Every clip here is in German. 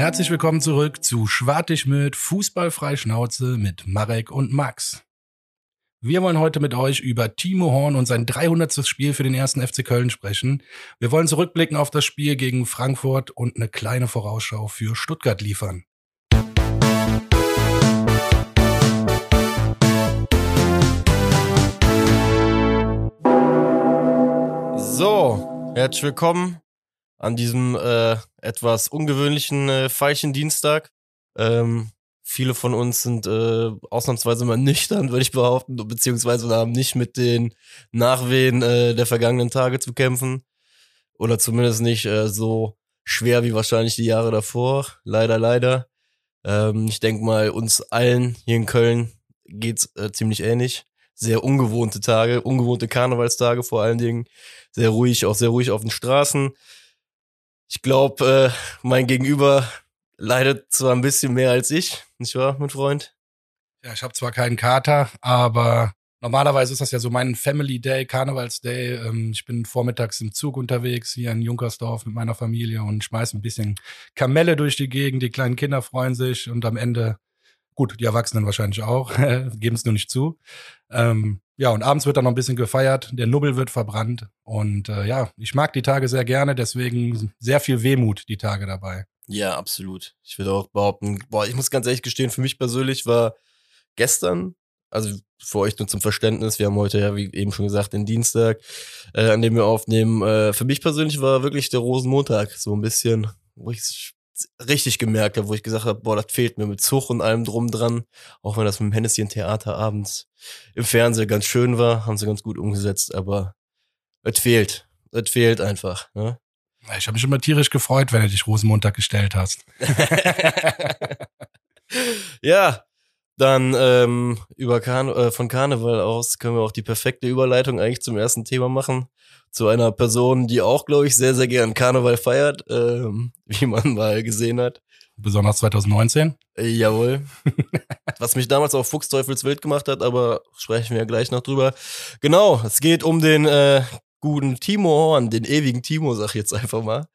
Herzlich willkommen zurück zu Schwartig mit Fußballfrei Schnauze mit Marek und Max. Wir wollen heute mit euch über Timo Horn und sein 300. Spiel für den ersten FC Köln sprechen. Wir wollen zurückblicken auf das Spiel gegen Frankfurt und eine kleine Vorausschau für Stuttgart liefern. So, herzlich willkommen an diesem äh, etwas ungewöhnlichen äh, Feilchen Dienstag. Ähm, viele von uns sind äh, ausnahmsweise mal nüchtern, würde ich behaupten, beziehungsweise haben nicht mit den Nachwehen äh, der vergangenen Tage zu kämpfen. Oder zumindest nicht äh, so schwer wie wahrscheinlich die Jahre davor. Leider, leider. Ähm, ich denke mal, uns allen hier in Köln geht's äh, ziemlich ähnlich. Sehr ungewohnte Tage, ungewohnte Karnevalstage vor allen Dingen. Sehr ruhig, auch sehr ruhig auf den Straßen. Ich glaube, äh, mein Gegenüber leidet zwar ein bisschen mehr als ich, nicht wahr, mein Freund? Ja, ich habe zwar keinen Kater, aber normalerweise ist das ja so mein Family Day, Karnevalsday. Ähm, ich bin vormittags im Zug unterwegs hier in Junkersdorf mit meiner Familie und schmeiße ein bisschen Kamelle durch die Gegend. Die kleinen Kinder freuen sich und am Ende, gut, die Erwachsenen wahrscheinlich auch, geben es nur nicht zu. Ähm, ja, und abends wird dann noch ein bisschen gefeiert, der Nubbel wird verbrannt. Und äh, ja, ich mag die Tage sehr gerne, deswegen sehr viel Wehmut die Tage dabei. Ja, absolut. Ich würde auch behaupten, boah, ich muss ganz ehrlich gestehen, für mich persönlich war gestern, also für euch nur zum Verständnis, wir haben heute ja, wie eben schon gesagt, den Dienstag, äh, an dem wir aufnehmen. Äh, für mich persönlich war wirklich der Rosenmontag so ein bisschen, wo ich richtig gemerkt habe, wo ich gesagt habe, boah, das fehlt mir mit Zug und allem drum dran. Auch wenn das mit dem Hennessy Theater abends im Fernsehen ganz schön war, haben sie ganz gut umgesetzt, aber es fehlt. Es fehlt einfach. Ne? Ich habe mich immer tierisch gefreut, wenn du dich Rosenmontag gestellt hast. ja, dann ähm, über Karne äh, von Karneval aus können wir auch die perfekte Überleitung eigentlich zum ersten Thema machen. Zu einer Person, die auch, glaube ich, sehr, sehr gern Karneval feiert, ähm, wie man mal gesehen hat. Besonders 2019? Äh, jawohl. Was mich damals auch Fuchsteufelswild gemacht hat, aber sprechen wir gleich noch drüber. Genau, es geht um den äh, guten Timo Horn, den ewigen Timo, sag ich jetzt einfach mal.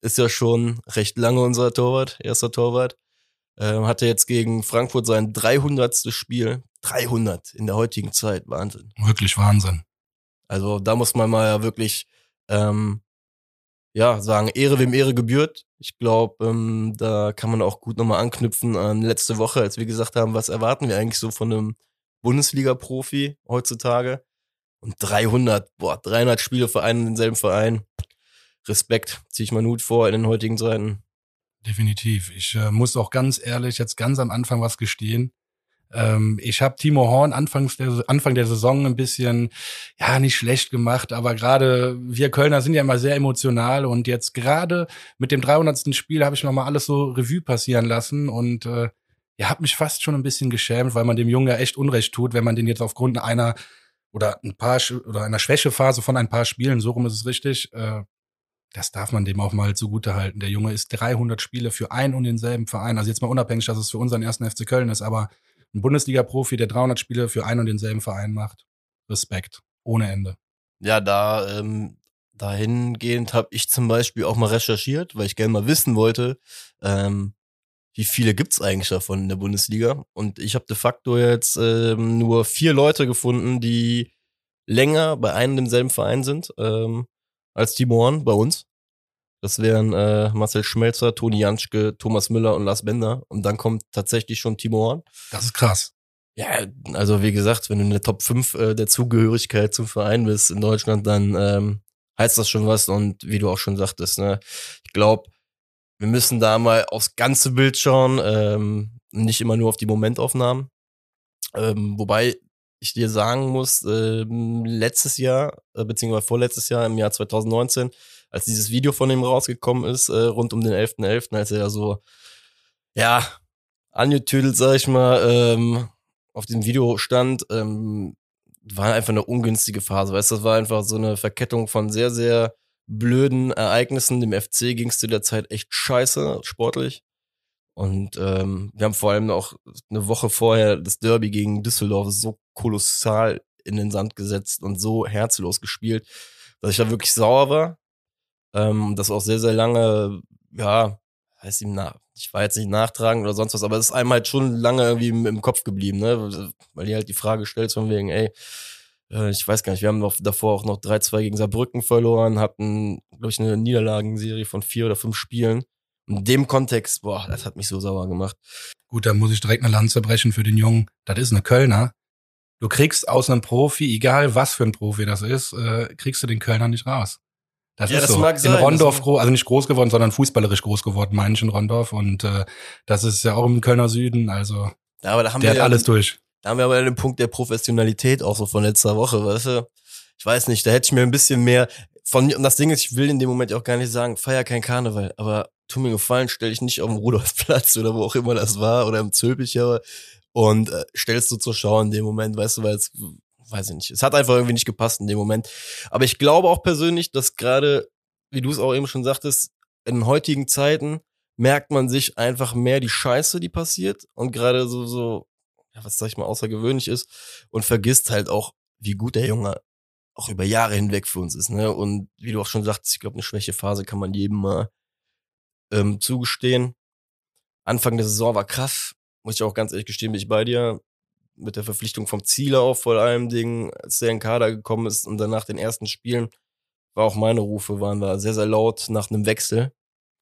Ist ja schon recht lange unser Torwart, erster Torwart. Ähm, hatte jetzt gegen Frankfurt sein 300. Spiel. 300 in der heutigen Zeit. Wahnsinn. Wirklich Wahnsinn. Also da muss man mal ja wirklich ähm, ja sagen, Ehre wem Ehre gebührt. Ich glaube, ähm, da kann man auch gut nochmal anknüpfen an letzte Woche, als wir gesagt haben, was erwarten wir eigentlich so von einem Bundesliga-Profi heutzutage. Und 300, boah, 300 Spiele für einen denselben Verein. Respekt, ziehe ich mal Hut vor in den heutigen Zeiten. Definitiv. Ich äh, muss auch ganz ehrlich jetzt ganz am Anfang was gestehen. Ähm, ich habe Timo Horn anfangs der, Anfang der Saison ein bisschen, ja, nicht schlecht gemacht, aber gerade wir Kölner sind ja immer sehr emotional und jetzt gerade mit dem 300. Spiel habe ich nochmal alles so Revue passieren lassen und äh, ja, habe mich fast schon ein bisschen geschämt, weil man dem Jungen ja echt Unrecht tut, wenn man den jetzt aufgrund einer oder ein paar oder einer Schwächephase von ein paar Spielen, so rum ist es richtig, äh, das darf man dem auch mal zugute halten. Der Junge ist 300 Spiele für ein und denselben Verein. Also jetzt mal unabhängig, dass es für unseren ersten FC Köln ist, aber ein Bundesliga-Profi, der 300 Spiele für ein und denselben Verein macht. Respekt. Ohne Ende. Ja, da ähm, dahingehend habe ich zum Beispiel auch mal recherchiert, weil ich gerne mal wissen wollte, ähm, wie viele gibt's eigentlich davon in der Bundesliga? Und ich habe de facto jetzt ähm, nur vier Leute gefunden, die länger bei einem demselben Verein sind. Ähm, als Timo Horn bei uns. Das wären äh, Marcel Schmelzer, Toni Janschke, Thomas Müller und Lars Bender. Und dann kommt tatsächlich schon Timo Horn. Das ist krass. Ja, also wie gesagt, wenn du in der Top 5 äh, der Zugehörigkeit zum Verein bist in Deutschland, dann ähm, heißt das schon was. Und wie du auch schon sagtest, ne, ich glaube, wir müssen da mal aufs ganze Bild schauen, ähm, nicht immer nur auf die Momentaufnahmen. Ähm, wobei ich dir sagen muss, äh, letztes Jahr, äh, beziehungsweise vorletztes Jahr, im Jahr 2019, als dieses Video von ihm rausgekommen ist, äh, rund um den 11.11., .11., als er so, ja, angetüdelt, sag ich mal, ähm, auf dem Video stand, ähm, war einfach eine ungünstige Phase. Weißt du, das war einfach so eine Verkettung von sehr, sehr blöden Ereignissen. Dem FC ging es zu der Zeit echt scheiße, sportlich. Und ähm, wir haben vor allem auch eine Woche vorher das Derby gegen Düsseldorf so kolossal in den Sand gesetzt und so herzlos gespielt, dass ich da wirklich sauer war. Ähm, das auch sehr, sehr lange, ja, heißt ihm nach, ich war jetzt nicht nachtragen oder sonst was, aber es ist einem halt schon lange irgendwie im, im Kopf geblieben, ne? Weil die halt die Frage stellt von wegen, ey, äh, ich weiß gar nicht, wir haben noch davor auch noch 3-2 gegen Saarbrücken verloren, hatten, glaube ich, eine Niederlagenserie von vier oder fünf Spielen. In dem Kontext, boah, das hat mich so sauer gemacht. Gut, da muss ich direkt eine Lanze brechen für den Jungen. Das ist eine Kölner. Du kriegst aus einem Profi, egal was für ein Profi das ist, äh, kriegst du den Kölner nicht raus. Das Ja, ist das so. mag sein, in Rondorf, groß, also nicht groß geworden, sondern fußballerisch groß geworden, meine ich in Rondorf. Und äh, das ist ja auch im Kölner Süden. Also Ja, aber da haben der wir hat ja, alles durch. Da haben wir aber den Punkt der Professionalität auch so von letzter Woche, weißt du? Ich weiß nicht, da hätte ich mir ein bisschen mehr von mir, und das Ding ist, ich will in dem Moment auch gar nicht sagen, feier kein Karneval, aber tu mir gefallen, stell dich nicht auf dem Rudolfplatz oder wo auch immer das war oder im Zülpicher und äh, stellst du zur Schau in dem Moment, weißt du, weil es, weiß ich nicht, es hat einfach irgendwie nicht gepasst in dem Moment. Aber ich glaube auch persönlich, dass gerade, wie du es auch eben schon sagtest, in heutigen Zeiten merkt man sich einfach mehr die Scheiße, die passiert und gerade so, so, ja, was sag ich mal, außergewöhnlich ist und vergisst halt auch, wie gut der Junge auch über Jahre hinweg für uns ist, ne? Und wie du auch schon sagst, ich glaube, eine Schwächephase kann man jedem mal ähm, zugestehen. Anfang der Saison war krass, muss ich auch ganz ehrlich gestehen, bin ich bei dir. Mit der Verpflichtung vom Zieler auch vor allem Ding, als der in Kader gekommen ist und danach den ersten Spielen, war auch meine Rufe, waren da sehr, sehr laut nach einem Wechsel.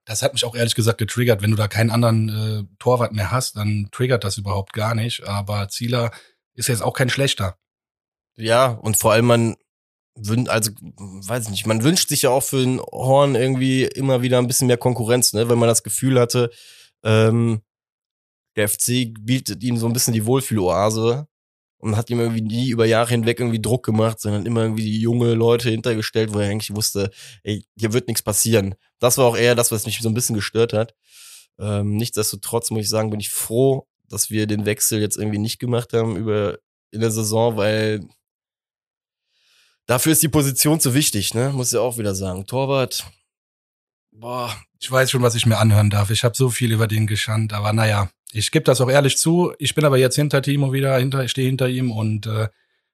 Das hat mich auch ehrlich gesagt getriggert. Wenn du da keinen anderen äh, Torwart mehr hast, dann triggert das überhaupt gar nicht. Aber Zieler ist jetzt auch kein schlechter. Ja, und vor allem man wün also weiß ich nicht, man wünscht sich ja auch für den Horn irgendwie immer wieder ein bisschen mehr Konkurrenz, ne, wenn man das Gefühl hatte, ähm, der FC bietet ihm so ein bisschen die Wohlfühloase und hat ihm irgendwie nie über Jahre hinweg irgendwie Druck gemacht, sondern immer irgendwie die junge Leute hintergestellt, wo er eigentlich wusste, ey, hier wird nichts passieren. Das war auch eher das, was mich so ein bisschen gestört hat. Ähm, nichtsdestotrotz muss ich sagen, bin ich froh, dass wir den Wechsel jetzt irgendwie nicht gemacht haben über in der Saison, weil dafür ist die Position zu wichtig, ne? Muss ja auch wieder sagen. Torwart, boah, Ich weiß schon, was ich mir anhören darf. Ich habe so viel über den geschannt, aber naja, ich gebe das auch ehrlich zu. Ich bin aber jetzt hinter Timo wieder, hinter, ich stehe hinter ihm und äh,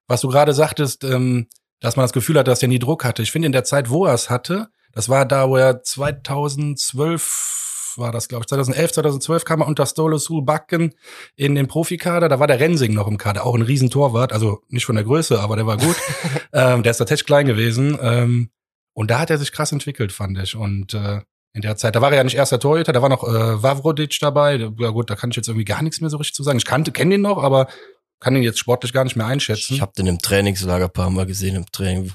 was du gerade sagtest, ähm, dass man das Gefühl hat, dass er nie Druck hatte. Ich finde, in der Zeit, wo er es hatte, das war da, wo er 2012 war das, glaube ich, 2011, 2012 kam er unter Stolo Backen in den Profikader. Da war der Rensing noch im Kader, auch ein Riesentorwart, also nicht von der Größe, aber der war gut. ähm, der ist tatsächlich klein gewesen. Ähm, und da hat er sich krass entwickelt, fand ich. Und äh, in der Zeit, da war er ja nicht erster Torhüter, da war noch äh, Vavrodic dabei. Ja gut, da kann ich jetzt irgendwie gar nichts mehr so richtig zu sagen. Ich kannte, kenne ihn noch, aber kann ihn jetzt sportlich gar nicht mehr einschätzen. ich habe den im Trainingslager ein paar Mal gesehen im Training.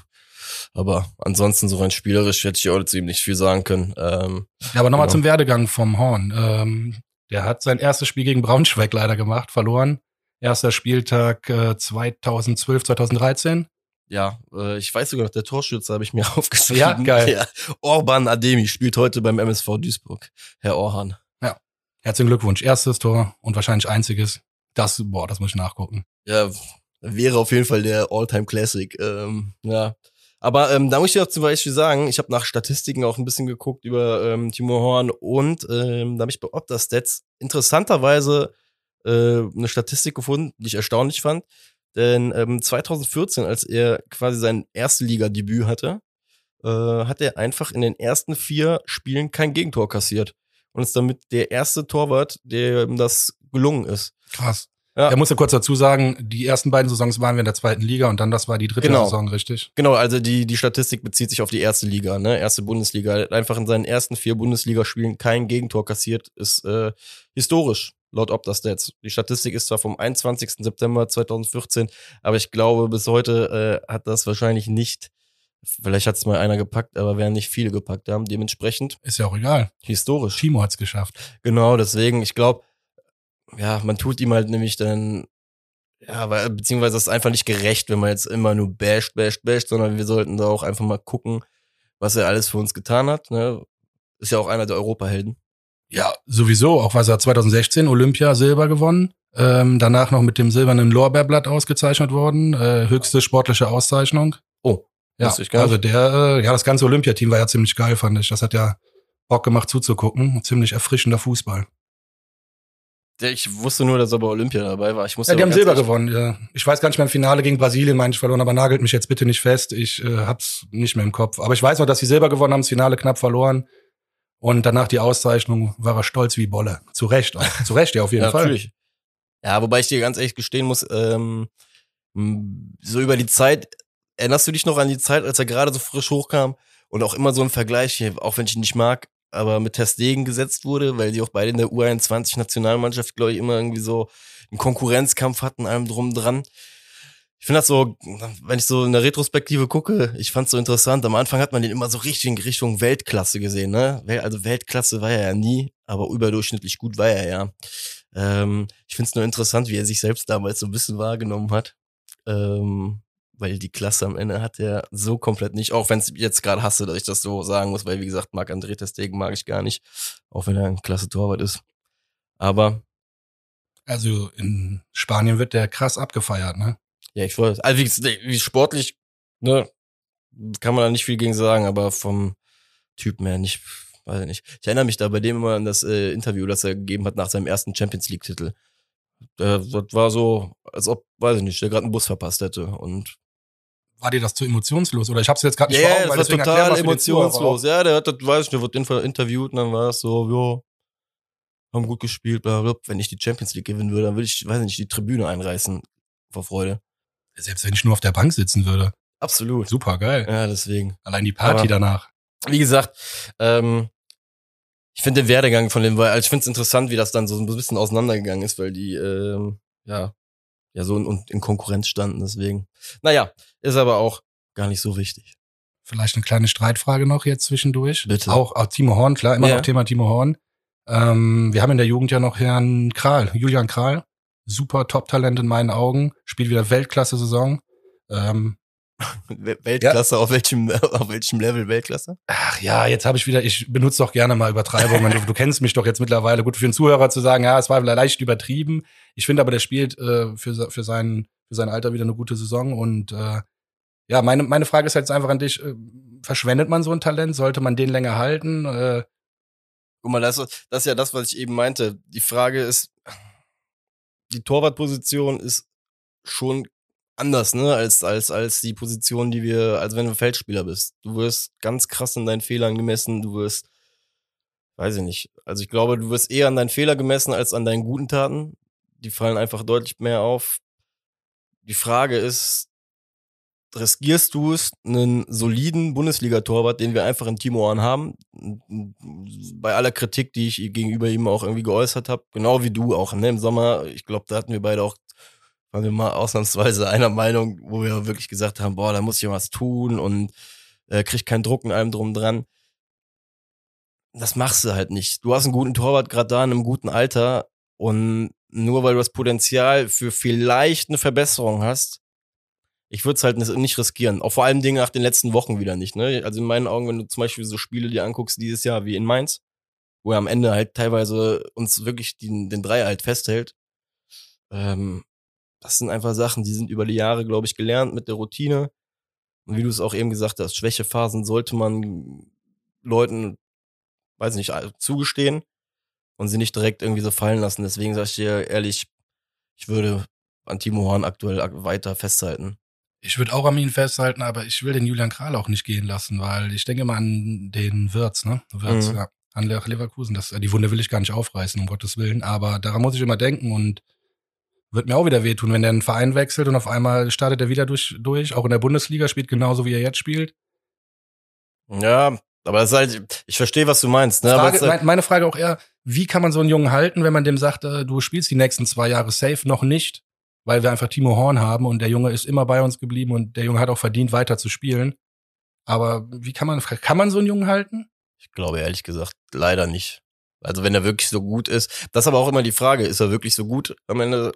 Aber ansonsten so rein spielerisch hätte ich auch zu ihm nicht viel sagen können. Ähm, ja, aber nochmal genau. zum Werdegang vom Horn. Ähm, der hat sein erstes Spiel gegen Braunschweig leider gemacht, verloren. Erster Spieltag äh, 2012, 2013. ja, äh, ich weiß sogar noch, der Torschütze habe ich mir aufgeschrieben. Ja, geil. Ja. Orban Ademi spielt heute beim MSV Duisburg. Herr Orhan. Herzlichen Glückwunsch. Erstes Tor und wahrscheinlich einziges. Das, boah, das muss ich nachgucken. Ja, wäre auf jeden Fall der All-Time Classic. Ähm, ja. Aber ähm, da muss ich auch zum Beispiel sagen, ich habe nach Statistiken auch ein bisschen geguckt über ähm, Timo Horn und ähm, da habe ich bei Opta-Stats interessanterweise äh, eine Statistik gefunden, die ich erstaunlich fand. Denn ähm, 2014, als er quasi sein Erste-Liga-Debüt hatte, äh, hat er einfach in den ersten vier Spielen kein Gegentor kassiert. Und ist damit der erste Torwart, der ihm das gelungen ist. Krass. Ja. Er musste kurz dazu sagen, die ersten beiden Saisons waren wir in der zweiten Liga und dann das war die dritte Genau. Saison, richtig? Genau, also die, die Statistik bezieht sich auf die erste Liga, ne? Erste Bundesliga. Er hat einfach in seinen ersten vier Bundesligaspielen kein Gegentor kassiert, ist äh, historisch, laut Opta-Stats. Die Statistik ist zwar vom 21. September 2014, aber ich glaube, bis heute äh, hat das wahrscheinlich nicht, vielleicht hat es mal einer gepackt, aber werden nicht viele gepackt haben. Dementsprechend Ist ja auch egal. historisch. Timo hat's geschafft. Genau, deswegen, ich glaube, ja, man tut ihm halt nämlich dann, ja, weil, beziehungsweise es ist einfach nicht gerecht, wenn man jetzt immer nur basht, basht, basht, sondern wir sollten da auch einfach mal gucken, was er alles für uns getan hat. Ne? Ist ja auch einer der Europahelden. Ja, sowieso. Auch was er 2016 Olympia Silber gewonnen. Ähm, danach noch mit dem silbernen Lorbeerblatt ausgezeichnet worden. Äh, höchste sportliche Auszeichnung. Oh, Ja, also der, äh, ja, das ganze Olympiateam war ja ziemlich geil, fand ich. Das hat ja Bock gemacht zuzugucken. Ziemlich erfrischender Fußball. Ich wusste nur, dass er bei Olympia dabei war. Ich musste Ja, die haben Silber gewonnen. Ja. Ich weiß gar nicht mehr im Finale gegen Brasilien, meine ich verloren, aber nagelt mich jetzt bitte nicht fest. Ich äh, hab's nicht mehr im Kopf. Aber ich weiß noch, dass sie Silber gewonnen haben, das Finale knapp verloren. Und danach die Auszeichnung war er stolz wie Bolle. Zu Recht auch. Zu Recht, ja, auf jeden ja, Fall. Natürlich. Ja, wobei ich dir ganz ehrlich gestehen muss, ähm, so über die Zeit, erinnerst du dich noch an die Zeit, als er gerade so frisch hochkam und auch immer so ein Vergleich, hier, auch wenn ich ihn nicht mag, aber mit Testegen gesetzt wurde, weil die auch beide in der U21-Nationalmannschaft, glaube ich, immer irgendwie so einen Konkurrenzkampf hatten, allem drum dran. Ich finde das so, wenn ich so in der Retrospektive gucke, ich fand es so interessant. Am Anfang hat man den immer so richtig in Richtung Weltklasse gesehen, ne? Also Weltklasse war er ja nie, aber überdurchschnittlich gut war er ja. Ähm, ich finde es nur interessant, wie er sich selbst damals so ein bisschen wahrgenommen hat. Ähm, weil die Klasse am Ende hat er so komplett nicht, auch wenn es jetzt gerade hasse, dass ich das so sagen muss, weil wie gesagt, Marc André Testegen mag ich gar nicht, auch wenn er ein klasse Torwart ist. Aber Also in Spanien wird der krass abgefeiert, ne? Ja, ich weiß, also wie, wie sportlich, ne, kann man da nicht viel gegen sagen, aber vom Typen her nicht, weiß ich nicht. Ich erinnere mich da bei dem immer an das äh, Interview, das er gegeben hat nach seinem ersten Champions League Titel. Äh, das war so, als ob, weiß ich nicht, der gerade einen Bus verpasst hätte und War dir das zu emotionslos? Oder ich hab's jetzt gerade nicht vor yeah, Augen, weil das war total Zuhörer emotionslos. Ja, der hat, das weiß ich, der wird inter- interviewt und dann war es so, jo, haben gut gespielt, bla, bla. Wenn ich die Champions League gewinnen würde, dann würde ich, weiß ich nicht, die Tribüne einreißen vor Freude. Selbst wenn ich nur auf der Bank sitzen würde. Absolut. Super geil. Ja, deswegen. Allein die Party Aber- danach. Wie gesagt, ähm, ich finde den Werdegang von dem, weil also ich finde es interessant, wie das dann so ein bisschen auseinandergegangen ist, weil die, ähm, ja, ja, so in, in Konkurrenz standen, deswegen. Naja, ist aber auch gar nicht so wichtig. Vielleicht eine kleine Streitfrage noch jetzt zwischendurch. Bitte. Auch, auch Timo Horn, klar, immer Ja. noch Thema Timo Horn. Ähm, wir haben in der Jugend ja noch Herrn Kral, Julian Kral. Super Top-Talent in meinen Augen. Spielt wieder Weltklasse-Saison. Ähm, We- Weltklasse, auf welchem, auf welchem Level Weltklasse? ach ja, jetzt habe ich wieder, ich benutze doch gerne mal Übertreibungen. du, du kennst mich doch jetzt mittlerweile. Gut, für einen Zuhörer zu sagen, ja, es war leicht übertrieben. Ich finde aber, der spielt äh, für, für, sein, für sein Alter wieder eine gute Saison. Und äh, ja, meine, meine Frage ist jetzt einfach an dich. Äh, verschwendet man so ein Talent? Sollte man den länger halten? Äh, Guck mal, das, ist- das ist ja das, was ich eben meinte. Die Frage ist, die Torwartposition ist schon anders, ne, als, als, als die Position, die wir, als wenn du Feldspieler bist. Du wirst ganz krass in deinen Fehlern gemessen, du wirst, weiß ich nicht. Also ich glaube, du wirst eher an deinen Fehler gemessen als an deinen guten Taten. Die fallen einfach deutlich mehr auf. Die Frage ist, riskierst du es, einen soliden Bundesliga-Torwart, den wir einfach in Timo Horn haben, bei aller Kritik, die ich gegenüber ihm auch irgendwie geäußert habe, genau wie du auch, ne, im Sommer, ich glaube, da hatten wir beide auch, waren wir mal ausnahmsweise einer Meinung, wo wir wirklich gesagt haben, boah, da muss ich was tun und äh, kriegt keinen Druck in allem drum dran. Das machst du halt nicht. Du hast einen guten Torwart gerade da in einem guten Alter und nur weil du das Potenzial für vielleicht eine Verbesserung hast, ich würde es halt nicht riskieren. Auch vor allem Dingen nach den letzten Wochen wieder nicht. Ne? Also in meinen Augen, wenn du zum Beispiel so Spiele dir anguckst dieses Jahr wie in Mainz, wo er am Ende halt teilweise uns wirklich den, den Dreier halt festhält, ähm, das sind einfach Sachen, die sind über die Jahre, glaube ich, gelernt mit der Routine. Und wie du es auch eben gesagt hast, Schwächephasen sollte man Leuten, weiß nicht, zugestehen und sie nicht direkt irgendwie so fallen lassen. Deswegen sage ich dir ehrlich, ich würde an Timo Horn aktuell weiter festhalten. Ich würde auch an ihn festhalten, aber ich will den Julian Kral auch nicht gehen lassen, weil ich denke mal an den Wirtz, ne? Wirtz, Mhm. ja. An Le- Leverkusen. Das, die Wunde will ich gar nicht aufreißen, um Gottes Willen. Aber daran muss ich immer denken und wird mir auch wieder wehtun, wenn der einen Verein wechselt und auf einmal startet er wieder durch, durch. Auch in der Bundesliga spielt genauso, wie er jetzt spielt. Ja, aber das ist halt, ich verstehe, was du meinst. Ne? Frage, halt, mein, meine Frage auch eher, wie kann man so einen Jungen halten, wenn man dem sagt, äh, du spielst die nächsten zwei Jahre safe noch nicht, weil wir einfach Timo Horn haben und der Junge ist immer bei uns geblieben und der Junge hat auch verdient, weiter zu spielen. Aber wie kann man, kann man so einen Jungen halten? ich glaube ehrlich gesagt, leider nicht. Also wenn er wirklich so gut ist, das ist aber auch immer die Frage, ist er wirklich so gut am Ende?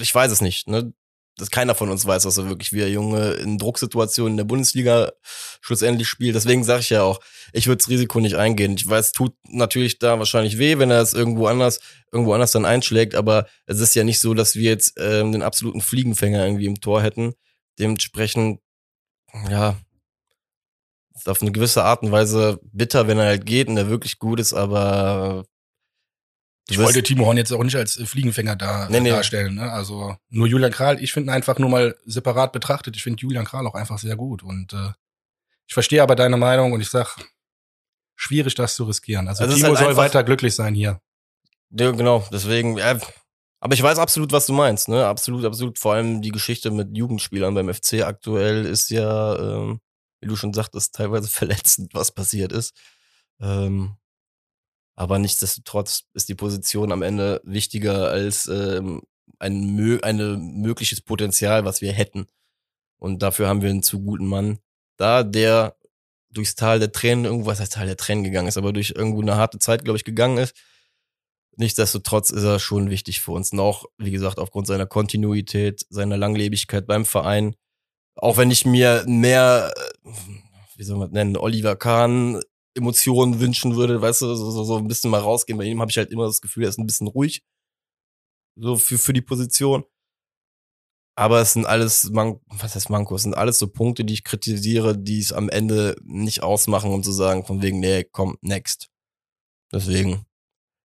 Ich weiß es nicht. Ne? Das keiner von uns weiß, dass er wirklich wie der Junge in Drucksituationen in der Bundesliga schlussendlich spielt. Deswegen sage ich ja auch, ich würde das Risiko nicht eingehen. Ich weiß, tut natürlich da wahrscheinlich weh, wenn er es irgendwo anders, irgendwo anders dann einschlägt, aber es ist ja nicht so, dass wir jetzt ähm, den absoluten Fliegenfänger irgendwie im Tor hätten. Dementsprechend, ja, ist auf eine gewisse Art und Weise bitter, wenn er halt geht und er wirklich gut ist, aber Ich wollte Timo Horn jetzt auch nicht als äh, Fliegenfänger da, Nee, nee. darstellen. Ne? Also nur Julian Kral, ich finde ihn einfach nur mal separat betrachtet. Ich finde Julian Kral auch einfach sehr gut. Und äh, ich verstehe aber deine Meinung und ich sag, schwierig, das zu riskieren. Also, Also Timo halt soll weiter glücklich sein hier. Ja, genau, deswegen, ja, aber ich weiß absolut, was du meinst, ne? Absolut, absolut. Vor allem die Geschichte mit Jugendspielern beim FC aktuell ist ja, ähm, wie du schon sagtest, teilweise verletzend, was passiert ist. Ähm, aber nichtsdestotrotz ist die Position am Ende wichtiger als ähm, ein mö eine mögliches Potenzial, was wir hätten. Und dafür haben wir einen zu guten Mann da, der durchs Tal der Tränen, irgendwo, was heißt Tal der Tränen gegangen ist, aber durch irgendwo eine harte Zeit, glaube ich, gegangen ist. Nichtsdestotrotz ist er schon wichtig für uns. Und auch, wie gesagt, aufgrund seiner Kontinuität, seiner Langlebigkeit beim Verein. Auch wenn ich mir mehr, äh, wie soll man das nennen, Oliver Kahn Emotionen wünschen würde, weißt du, so, so, so ein bisschen mal rausgehen. Bei ihm habe ich halt immer das Gefühl, er ist ein bisschen ruhig. So für, für die Position. Aber es sind alles, Man was heißt Mankos, es sind alles so Punkte, die ich kritisiere, die es am Ende nicht ausmachen, um zu sagen, von wegen, nee, komm, next. Deswegen,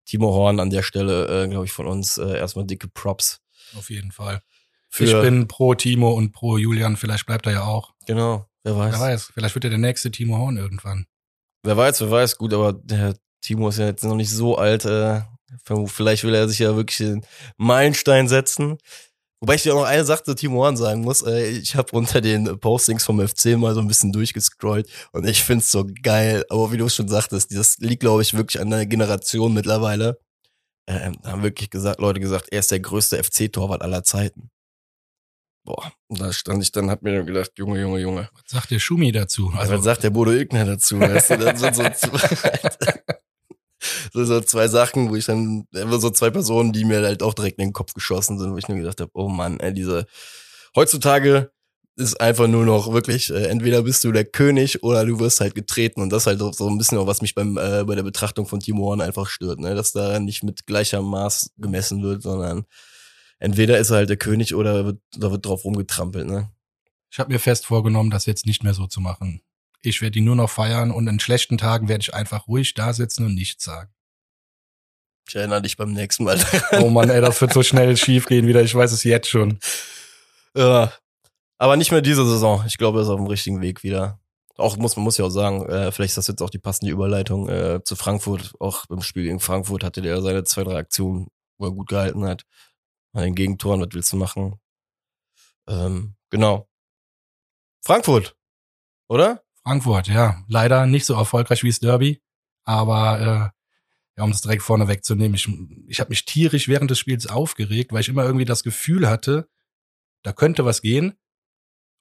Timo Horn an der Stelle, äh, glaube ich, von uns äh, erstmal dicke Props. Auf jeden Fall. Für, ich bin pro Timo und pro Julian. Vielleicht bleibt er ja auch. genau, wer weiß. Wer weiß, vielleicht wird er der nächste Timo Horn irgendwann. Wer weiß, wer weiß, gut, aber der Timo ist ja jetzt noch nicht so alt. Äh, vielleicht will er sich ja wirklich den Meilenstein setzen. Wobei ich dir auch noch eine Sache zu Timo Horn sagen muss. Äh, ich habe unter den Postings vom FC mal so ein bisschen durchgescrollt und ich find's so geil. Aber wie du schon sagtest, das liegt, glaube ich, wirklich an der Generation mittlerweile. Ähm, haben wirklich gesagt, Leute gesagt, er ist der größte FC-Torwart aller Zeiten. Boah, da stand ich dann, hab mir gedacht, Junge, Junge, Junge. Was sagt der Schumi dazu? Also, was sagt der Bodo Ilgner dazu? Weißt du, das sind so, zwei, so, so zwei Sachen, wo ich dann, so zwei Personen, die mir halt auch direkt in den Kopf geschossen sind, wo ich nur gedacht habe, oh Mann, ey, diese, heutzutage ist einfach nur noch wirklich, äh, entweder bist du der König oder du wirst halt getreten und das halt auch so ein bisschen auch, was mich beim, äh, bei der Betrachtung von Timo Horn einfach stört, ne, dass da nicht mit gleicher Maß gemessen wird, sondern entweder ist er halt der König oder wird, da wird drauf rumgetrampelt, ne. Ich habe mir fest vorgenommen, das jetzt nicht mehr so zu machen. Ich werde die nur noch feiern und in schlechten Tagen werde ich einfach ruhig da sitzen und nichts sagen. Ich erinnere dich beim nächsten Mal. Oh Mann, ey, das wird so schnell schief gehen wieder. Ich weiß es jetzt schon. Ja. Aber nicht mehr diese Saison. Ich glaube, er ist auf dem richtigen Weg wieder. Auch muss man muss ja auch sagen, äh, vielleicht ist das jetzt auch die passende Überleitung äh, zu Frankfurt. Auch beim Spiel gegen Frankfurt hatte der seine zwei, drei Aktionen, wo er gut gehalten hat. An den Gegentoren, was willst du machen? Ähm, genau. Frankfurt, oder? Frankfurt, ja. Leider nicht so erfolgreich wie das Derby. Aber äh, ja, um es direkt vorne wegzunehmen, ich, ich habe mich tierisch während des Spiels aufgeregt, weil ich immer irgendwie das Gefühl hatte, da könnte was gehen.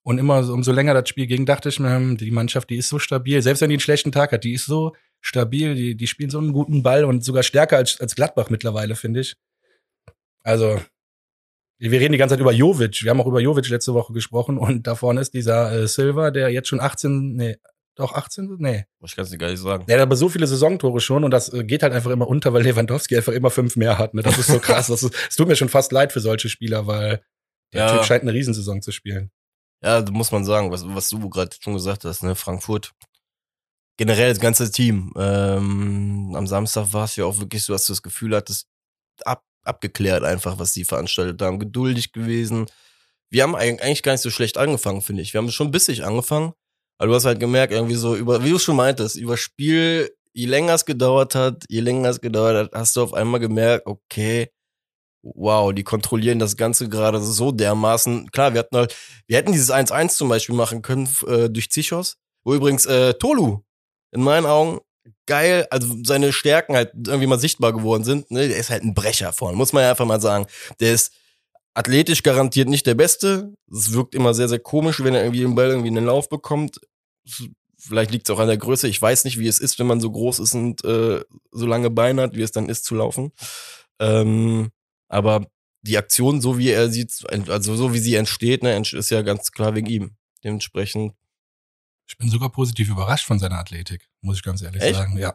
Und immer, so- umso länger das Spiel ging, dachte ich mir, hm, die Mannschaft, die ist so stabil. Selbst wenn die einen schlechten Tag hat, die ist so stabil, die, die spielen so einen guten Ball und sogar stärker als, als Gladbach mittlerweile, finde ich. Also, wir reden die ganze Zeit über Jovic. Wir haben auch über Jovic letzte Woche gesprochen und da vorne ist dieser äh, Silva, der jetzt schon 18, nee, doch 18, nee. Ich kann es dir gar nicht sagen. Der hat aber so viele Saisontore schon und das äh, geht halt einfach immer unter, weil Lewandowski einfach immer fünf mehr hat. Ne? Das ist so krass. Das ist, es tut mir schon fast leid für solche Spieler, weil der Ja. Typ scheint eine Riesensaison zu spielen. Ja, da muss man sagen, was, was du gerade schon gesagt hast, ne, Frankfurt. Generell das ganze Team. Ähm, am Samstag war es ja auch wirklich so, dass du das Gefühl hattest, ab, abgeklärt einfach, was die veranstaltet haben. Geduldig gewesen. Wir haben eig- eigentlich gar nicht so schlecht angefangen, finde ich. Wir haben schon bissig angefangen. Aber du hast halt gemerkt, irgendwie so über, wie du schon meintest, über Spiel, je länger es gedauert hat, je länger es gedauert hat, hast du auf einmal gemerkt, okay, wow, die kontrollieren das Ganze gerade so dermaßen. Klar, wir hatten halt, wir hätten dieses 1-1 zum Beispiel machen können äh, durch Zichos, wo übrigens äh, Tolu in meinen Augen geil, also seine Stärken halt irgendwie mal sichtbar geworden sind. Ne? Der ist halt ein Brecher vorne, muss man ja einfach mal sagen. Der ist athletisch garantiert nicht der Beste. Es wirkt immer sehr, sehr komisch, wenn er irgendwie den Ball irgendwie in den Lauf bekommt. Vielleicht liegt es auch an der Größe. Ich weiß nicht, wie es ist, wenn man so groß ist und äh, so lange Beine hat, wie es dann ist zu laufen. Ähm, aber die Aktion, so wie er sieht, also so wie sie entsteht, ne, ist ja ganz klar wegen ihm. Dementsprechend, Ich bin sogar positiv überrascht von seiner Athletik, muss ich ganz ehrlich Echt? sagen. Ja.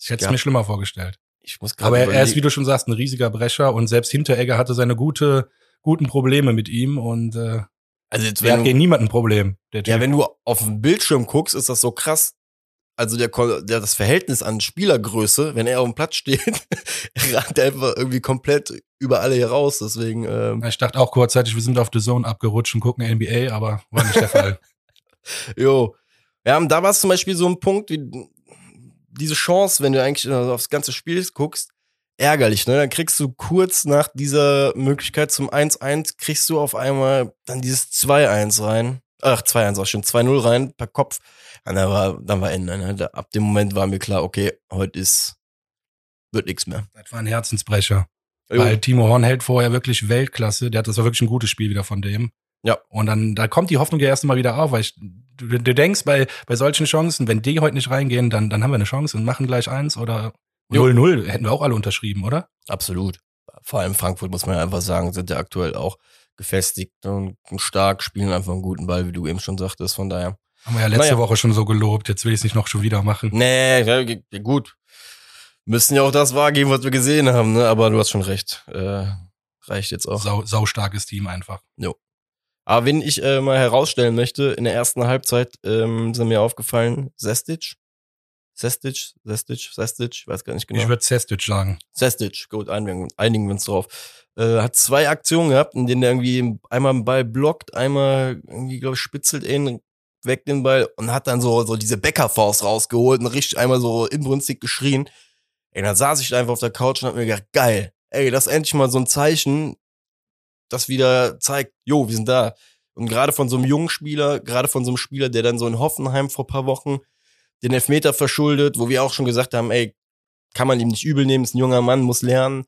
Ich hätte es Ja. mir schlimmer vorgestellt. ich muss Aber er, er ist, wie du schon sagst, ein riesiger Brecher und selbst Hinteregger hatte seine gute, guten Probleme mit ihm und äh, also jetzt, er hat gegen niemanden ein Problem. Der ja, wenn du auf den Bildschirm guckst, ist das so krass. Also der, der das Verhältnis an Spielergröße, wenn er auf dem Platz steht, ragt er einfach irgendwie komplett über alle hier raus. Deswegen, ähm, ich dachte auch kurzzeitig, wir sind auf The Zone abgerutscht und gucken NBA, aber war nicht der Fall. Jo. Ja, und da war es zum Beispiel so ein Punkt, wie, diese Chance, wenn du eigentlich aufs ganze Spiel guckst, ärgerlich, ne? Dann kriegst du kurz nach dieser Möglichkeit zum 1-1, kriegst du auf einmal dann dieses 2-1 rein. Ach, 2-1 auch schon, 2-0 rein per Kopf. Und dann war, dann war Ende. Ne? Ab dem Moment war mir klar, okay, heute ist, wird nichts mehr. Das war ein Herzensbrecher. Jo. Weil Timo Horn hält vorher wirklich Weltklasse. Der hat das war wirklich ein gutes Spiel wieder von dem. Ja. Und dann, da kommt die Hoffnung ja erst mal wieder auf, weil ich, du, du denkst bei, bei solchen Chancen, wenn die heute nicht reingehen, dann, dann haben wir eine Chance und machen gleich eins oder 0-0 hätten wir auch alle unterschrieben, oder? Absolut. Vor allem Frankfurt muss man ja einfach sagen, sind ja aktuell auch gefestigt und stark, spielen einfach einen guten Ball, wie du eben schon sagtest. Von daher. Haben wir ja letzte naja. Woche schon so gelobt, jetzt will ich es nicht noch schon wieder machen. Nee, ja, gut. Müssen ja auch das wahrgeben, was wir gesehen haben, ne? Aber du hast schon recht. Äh, reicht jetzt auch. Sau, sau starkes Team einfach. Jo. Aber wenn ich äh, mal herausstellen möchte, in der ersten Halbzeit ähm, sind mir aufgefallen, Sestic, Sestic, Sestic, Sestic, ich weiß gar nicht genau. Ich würde Sestic sagen. Sestic, gut, einigen, einigen wir uns drauf. Äh, hat zwei Aktionen gehabt, in denen er irgendwie einmal den Ball blockt, einmal irgendwie, glaube ich, spitzelt ihn weg den Ball und hat dann so, so diese Bäckerfaust rausgeholt und richtig einmal so inbrünstig geschrien. Ey, dann saß ich einfach auf der Couch und hab mir gedacht, geil, ey, das ist endlich mal so ein Zeichen, das wieder zeigt, jo, wir sind da. Und gerade von so einem jungen Spieler, gerade von so einem Spieler, der dann so in Hoffenheim vor paar Wochen den Elfmeter verschuldet, wo wir auch schon gesagt haben, ey, kann man ihm nicht übel nehmen, ist ein junger Mann, muss lernen.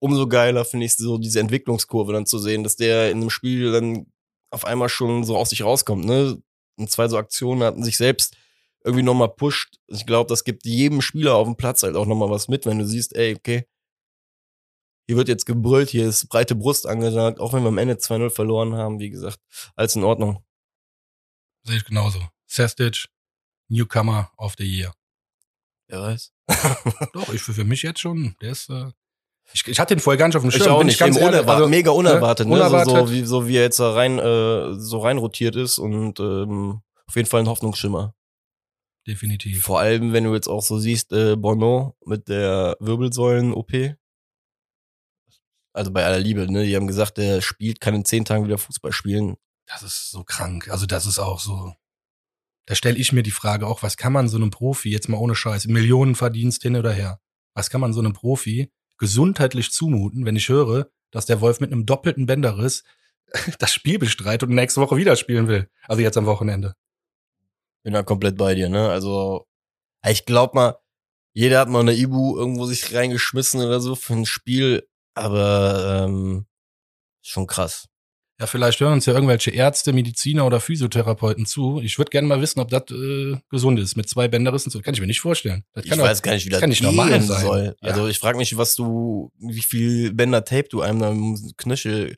Umso geiler finde ich so diese Entwicklungskurve dann zu sehen, dass der in einem Spiel dann auf einmal schon so aus sich rauskommt, ne? Und zwei so Aktionen hatten sich selbst irgendwie nochmal pusht. Ich glaube, das gibt jedem Spieler auf dem Platz halt auch nochmal was mit, wenn du siehst, ey, okay, hier wird jetzt gebrüllt, hier ist breite Brust angesagt, auch wenn wir am Ende 2-0 verloren haben, wie gesagt, alles in Ordnung. Sehe ich genauso. Sestic, Newcomer of the Year. Wer weiß. Doch, ich für, für mich jetzt schon. Der ist, äh, ich, ich hatte den vorher gar nicht auf dem Schirm. Ich auch nicht. Ich ganz ehrlich, unerwartet, also, mega unerwartet, ne? ne? unerwartet. So, so, wie, so wie er jetzt rein, äh, so rein rotiert ist und ähm, auf jeden Fall ein Hoffnungsschimmer. Definitiv. Vor allem, wenn du jetzt auch so siehst, äh, Bono mit der Wirbelsäulen-OP. Also bei aller Liebe, ne? Die haben gesagt, der spielt, kann in zehn Tagen wieder Fußball spielen. Das ist so krank. Also das ist auch so da stelle ich mir die Frage auch, was kann man so einem Profi, jetzt mal ohne Scheiß, Millionenverdienst hin oder her, was kann man so einem Profi gesundheitlich zumuten, wenn ich höre, dass der Wolf mit einem doppelten Bänderriss das Spiel bestreitet und nächste Woche wieder spielen will. Also jetzt am Wochenende. Bin da komplett bei dir, ne? Also, ich glaub mal, jeder hat mal eine Ibu irgendwo sich reingeschmissen oder so für ein Spiel, aber ähm, schon krass. Ja, vielleicht hören uns ja irgendwelche Ärzte, Mediziner oder Physiotherapeuten zu. Ich würde gerne mal wissen, ob das äh, gesund ist. Mit zwei Bänderrissen, so kann ich mir nicht vorstellen. Das ich weiß gar nicht, wie das, kann nicht normal sein. soll. Ja. Also ich frage mich, was du, wie viel Bänder-Tape du einem am Knöchel,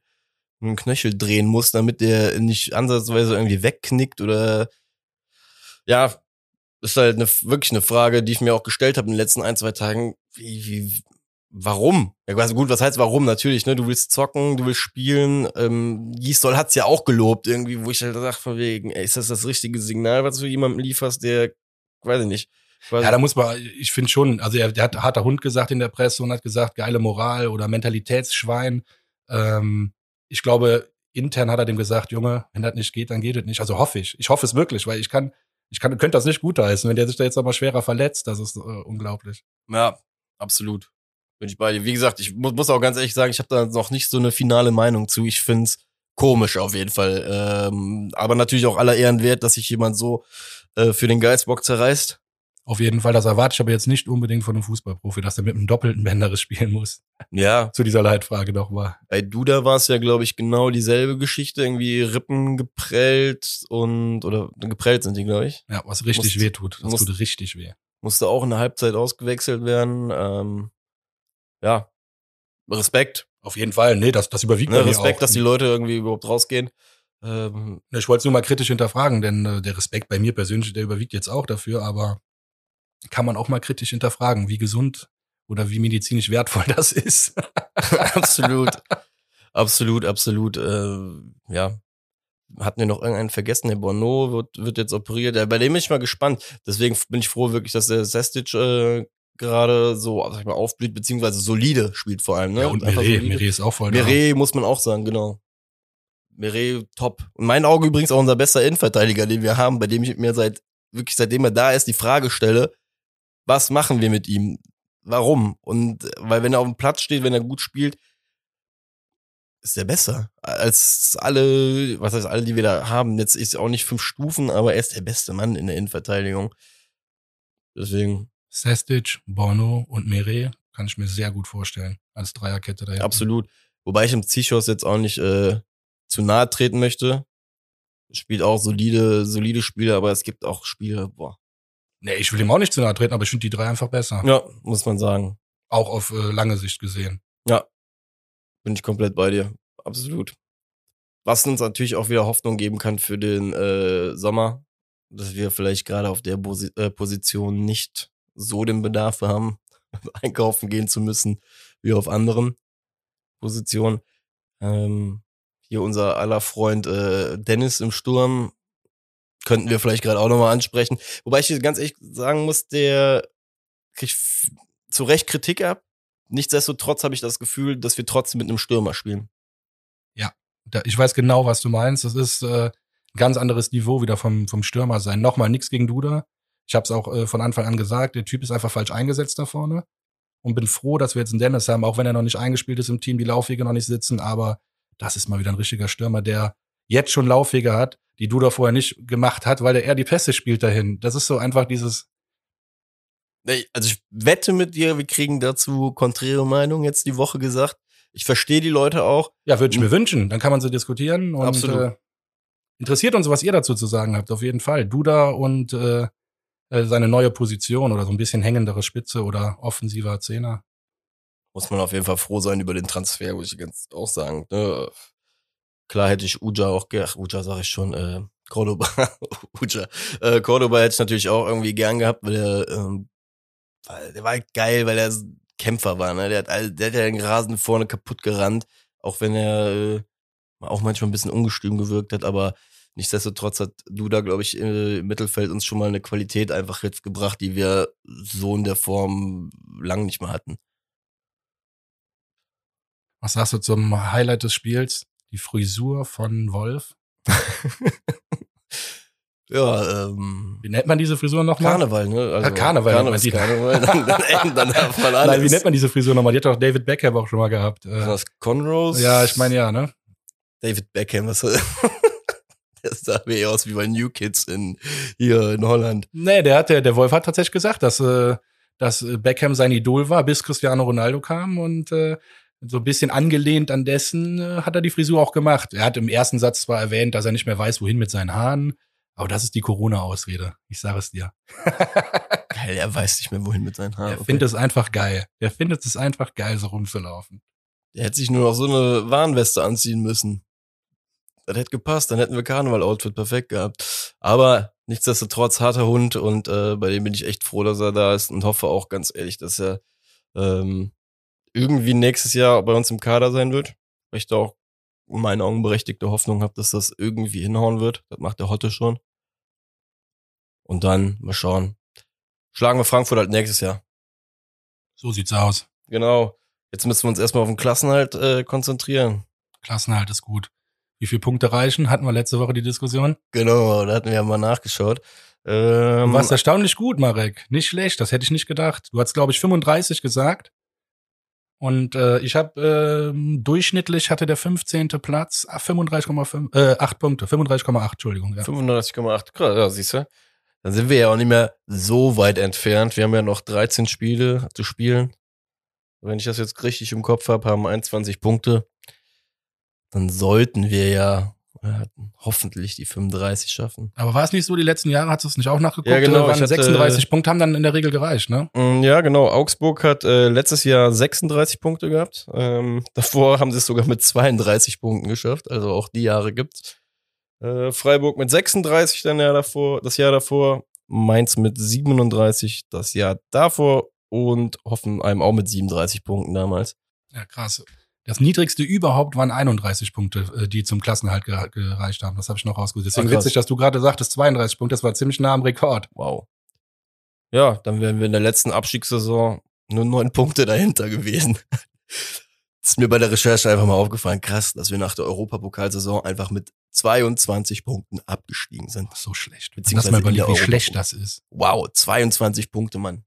einen Knöchel drehen musst, damit der nicht ansatzweise irgendwie wegknickt oder ja, ist halt eine, wirklich eine Frage, die ich mir auch gestellt habe in den letzten ein, zwei Tagen. Wie, wie, warum? Ja, also gut, was heißt warum? Natürlich, ne, du willst zocken, du willst spielen. Ähm, Gisdol hat's ja auch gelobt irgendwie, wo ich halt sag von wegen, ey, ist das das richtige Signal, was du jemandem lieferst, der, weiß ich nicht. Weiß ja, da muss man, ich finde schon, also er, der hat harter Hund gesagt in der Presse und hat gesagt, geile Moral oder Mentalitätsschwein. Ähm, ich glaube, intern hat er dem gesagt, Junge, wenn das nicht geht, dann geht es nicht. Also hoffe ich. Ich hoffe es wirklich, weil ich kann, ich kann, könnte das nicht gutheißen, wenn der sich da jetzt nochmal schwerer verletzt. Das ist äh, unglaublich. Ja, absolut. Bin ich bei dir. Wie gesagt, ich muss, muss auch ganz ehrlich sagen, ich habe da noch nicht so eine finale Meinung zu. Ich find's komisch auf jeden Fall. Ähm, aber natürlich auch aller Ehren wert, dass sich jemand so äh, für den Geizbock zerreißt. Auf jeden Fall, das erwarte ich aber jetzt nicht unbedingt von einem Fußballprofi, dass er mit einem doppelten Bänderriss spielen muss. Ja. Zu dieser Leitfrage doch mal. Bei Duda war es ja, glaube ich, genau dieselbe Geschichte. Irgendwie Rippen geprellt und, oder geprellt sind die, glaube ich. Ja, was richtig musst, weh tut. Das musst, tut richtig weh. Musste auch in der Halbzeit ausgewechselt werden. Ähm, ja, Respekt. Auf jeden Fall, nee, das, das überwiegt ne, Respekt, auch. dass die Leute irgendwie überhaupt rausgehen. Ähm, ich wollte es nur mal kritisch hinterfragen, denn äh, der Respekt bei mir persönlich, der überwiegt jetzt auch dafür, aber kann man auch mal kritisch hinterfragen, wie gesund oder wie medizinisch wertvoll das ist. absolut. Absolut, absolut. Äh, ja. Hatten wir noch irgendeinen vergessen? Der Bono wird, wird jetzt operiert. Bei dem bin ich mal gespannt. Deswegen bin ich froh wirklich, dass der Sestic äh, gerade so, sag ich mal, aufblüht, beziehungsweise solide spielt vor allem. Ne? Ja, und Mire, Mire ist auch voll Mire muss man auch sagen, genau. Mire top. In meinen Augen übrigens auch unser bester Innenverteidiger, den wir haben, bei dem ich mir seit, wirklich seitdem er da ist, die Frage stelle, Was machen wir mit ihm? Warum? Und weil wenn er auf dem Platz steht, wenn er gut spielt, ist er besser als alle, was heißt alle, die wir da haben. Jetzt ist auch nicht fünf Stufen, aber er ist der beste Mann in der Innenverteidigung. Deswegen. Sestic, Bono und Meret kann ich mir sehr gut vorstellen als Dreierkette dahinter. Absolut. Wobei ich im Zichos jetzt auch nicht äh, zu nahe treten möchte. Spielt auch solide, solide Spiele, aber es gibt auch Spiele, boah. Nee, ich will ihm auch nicht zu nahe treten, aber ich finde die drei einfach besser. Ja, muss man sagen. Auch auf äh, lange Sicht gesehen. Ja, bin ich komplett bei dir. Absolut. Was uns natürlich auch wieder Hoffnung geben kann für den äh, Sommer, dass wir vielleicht gerade auf der Posi äh, Position nicht so den Bedarf haben, einkaufen gehen zu müssen, wie auf anderen Positionen. Ähm, hier unser aller Freund äh, Dennis im Sturm könnten wir vielleicht gerade auch nochmal ansprechen. Wobei ich ganz ehrlich sagen muss, der kriegt zu Recht Kritik ab. Nichtsdestotrotz habe ich das Gefühl, dass wir trotzdem mit einem Stürmer spielen. Ja, da, ich weiß genau, was du meinst. Das ist äh, ein ganz anderes Niveau wieder vom, vom Stürmer sein. Nochmal nichts gegen Duda. Ich habe es auch äh, von Anfang an gesagt, der Typ ist einfach falsch eingesetzt da vorne. Und bin froh, dass wir jetzt einen Dennis haben, auch wenn er noch nicht eingespielt ist im Team, die Laufwege noch nicht sitzen. Aber das ist mal wieder ein richtiger Stürmer, der jetzt schon Laufwege hat, die Duda vorher nicht gemacht hat, weil er die Pässe spielt dahin. Das ist so einfach dieses, also ich wette mit dir, wir kriegen dazu konträre Meinung jetzt die Woche gesagt. Ich verstehe die Leute auch. Ja, würde ich mir wünschen. Dann kann man sie diskutieren und Absolut. Äh, interessiert uns, was ihr dazu zu sagen habt. Auf jeden Fall. Duda und äh, äh, seine neue Position oder so ein bisschen hängendere Spitze oder offensiver Zehner. Muss man auf jeden Fall froh sein über den Transfer, muss ich ganz auch sagen. Ne? Klar hätte ich Uja auch, ach, Uja sage ich schon, äh, Cordoba, Uja, äh, Cordoba hätte ich natürlich auch irgendwie gern gehabt, weil er ähm, weil der war halt geil, weil er Kämpfer war, ne? Der hat, all, der hat ja den Rasen vorne kaputt gerannt, auch wenn er äh, auch manchmal ein bisschen ungestüm gewirkt hat, aber nichtsdestotrotz hat Duda, glaube ich, im Mittelfeld uns schon mal eine Qualität einfach jetzt gebracht, die wir so in der Form lang nicht mehr hatten. Was sagst du zum Highlight des Spiels? Die Frisur von Wolf. Ja, ähm. Wie nennt man diese Frisur nochmal? Karneval, ne? Also, ja, Karneval. Karneval, Karneval. dann, dann, dann darf man alles. Nein, wie nennt man diese Frisur nochmal? Die hat doch David Beckham auch schon mal gehabt. Äh, das Conrose? Ja, ich meine ja, ne? David Beckham, was der sah mir aus wie bei New Kids in, hier in Holland. Nee, der hat, der, der Wolf hat tatsächlich gesagt, dass, äh, dass Beckham sein Idol war, bis Cristiano Ronaldo kam und äh, so ein bisschen angelehnt an dessen äh, hat er die Frisur auch gemacht. Er hat im ersten Satz zwar erwähnt, dass er nicht mehr weiß, wohin mit seinen Haaren. Aber das ist die Corona-Ausrede. Ich sage es dir. geil, er weiß nicht mehr, wohin mit seinen Haaren. Er okay. findet es einfach geil. Er findet es einfach geil, so rumzulaufen. Der hätte sich nur noch so eine Warnweste anziehen müssen. Das hätte gepasst, dann hätten wir Karneval-Outfit perfekt gehabt. Aber nichtsdestotrotz harter Hund und äh, bei dem bin ich echt froh, dass er da ist und hoffe auch ganz ehrlich, dass er ähm, irgendwie nächstes Jahr bei uns im Kader sein wird. Weil ich da auch in meinen Augen berechtigte Hoffnung habe, dass das irgendwie hinhauen wird. Das macht der Hotte schon. Und dann mal schauen. Schlagen wir Frankfurt halt nächstes Jahr. So sieht's aus. Genau. Jetzt müssen wir uns erstmal auf den Klassenhalt äh, konzentrieren. Klassenhalt ist gut. Wie viele Punkte reichen? Hatten wir letzte Woche die Diskussion. Genau, da hatten wir ja mal nachgeschaut. Ähm, du warst erstaunlich gut, Marek. Nicht schlecht, das hätte ich nicht gedacht. Du hast, glaube ich, 35 gesagt. Und äh, ich habe äh, durchschnittlich hatte der 15. Platz 35,5 äh, 8 Punkte, 35,8, Entschuldigung. Ja. 35,8, krass, ja, siehst du. Dann sind wir ja auch nicht mehr so weit entfernt. Wir haben ja noch 13 Spiele zu spielen. Wenn ich das jetzt richtig im Kopf habe, haben 21 Punkte. Dann sollten wir ja ja, hoffentlich die 35 schaffen. Aber war es nicht so, die letzten Jahre hat es nicht auch nachgeguckt? Ja, genau. Waren 36 Punkte haben dann in der Regel gereicht, ne? Mm, ja, genau. Augsburg hat äh, letztes Jahr 36 Punkte gehabt. Ähm, davor haben sie es sogar mit 32 Punkten geschafft. Also auch die Jahre gibt's. Äh, Freiburg mit 36 dann Jahr davor, das Jahr davor. Mainz mit 37 das Jahr davor und Hoffenheim auch mit 37 Punkten damals. Ja, krass. Das niedrigste überhaupt waren 31 Punkte, äh, die zum Klassenhalt gereicht haben. Das habe ich noch rausgesucht. Deswegen Ach, witzig, dass du gerade sagtest, 32 Punkte, das war ziemlich nah am Rekord. Wow. Ja, dann wären wir in der letzten Abstiegssaison nur neun Punkte dahinter gewesen. Das ist mir bei der Recherche einfach mal aufgefallen, krass, dass wir nach der Europapokalsaison einfach mit 22 Punkten abgestiegen sind. So schlecht. Beziehungsweise mal überlegen, wie schlecht das ist. Wow, 22 Punkte, Mann.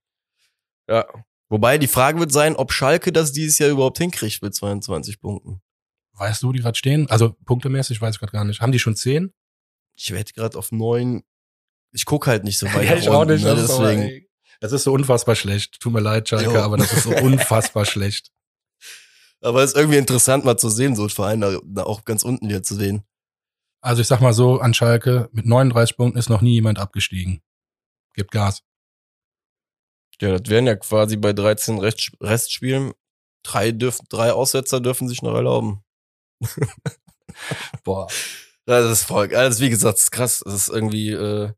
Ja. Wobei die Frage wird sein, ob Schalke das dieses Jahr überhaupt hinkriegt mit 22 Punkten. Weißt du, wo die gerade stehen? Also punktemäßig weiß ich gerade gar nicht. Haben die schon zehn? Ich werde gerade auf neun. Ich guck halt nicht so weit. Ja, ich auch nicht, ne, deswegen. Das ist so unfassbar schlecht. Tut mir leid, Schalke, Jo. aber das ist so unfassbar schlecht. Aber es ist irgendwie interessant mal zu sehen, so ein Verein da, da auch ganz unten wieder zu sehen. Also ich sag mal so, an Schalke, mit 39 Punkten ist noch nie jemand abgestiegen. Gibt Gas. Ja, das wären ja quasi bei 13 Rest, Restspielen. Drei, dürfen, drei Aussetzer dürfen sich noch erlauben. Boah. Das ist voll, also wie gesagt, das ist krass. Das ist irgendwie, äh,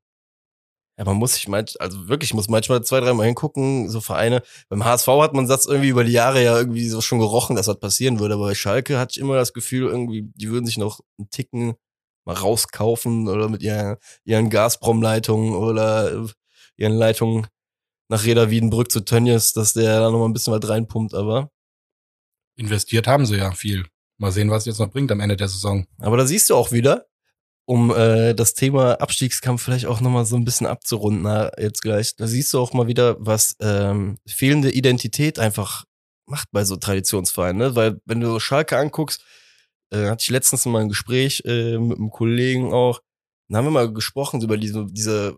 ja, man muss sich manch, also wirklich muss manchmal zwei, dreimal hingucken, so Vereine. Beim HSV hat man das irgendwie über die Jahre ja irgendwie so schon gerochen, dass das passieren würde, aber bei Schalke hatte ich immer das Gefühl, irgendwie, die würden sich noch einen Ticken mal rauskaufen oder mit ihren, ihren Gazprom-Leitungen oder äh, ihren Leitungen nach Reda Wiedenbrück zu Tönnies, dass der da noch mal ein bisschen was reinpumpt, aber Investiert haben sie ja viel. Mal sehen, was es jetzt noch bringt am Ende der Saison. Aber da siehst du auch wieder, um äh, das Thema Abstiegskampf vielleicht auch nochmal so ein bisschen abzurunden, na, jetzt gleich, da siehst du auch mal wieder, was ähm, fehlende Identität einfach macht bei so Traditionsvereinen. Ne? Weil wenn du Schalke anguckst, äh, hatte ich letztens mal ein Gespräch äh, mit einem Kollegen auch, dann haben wir mal gesprochen über diese, diese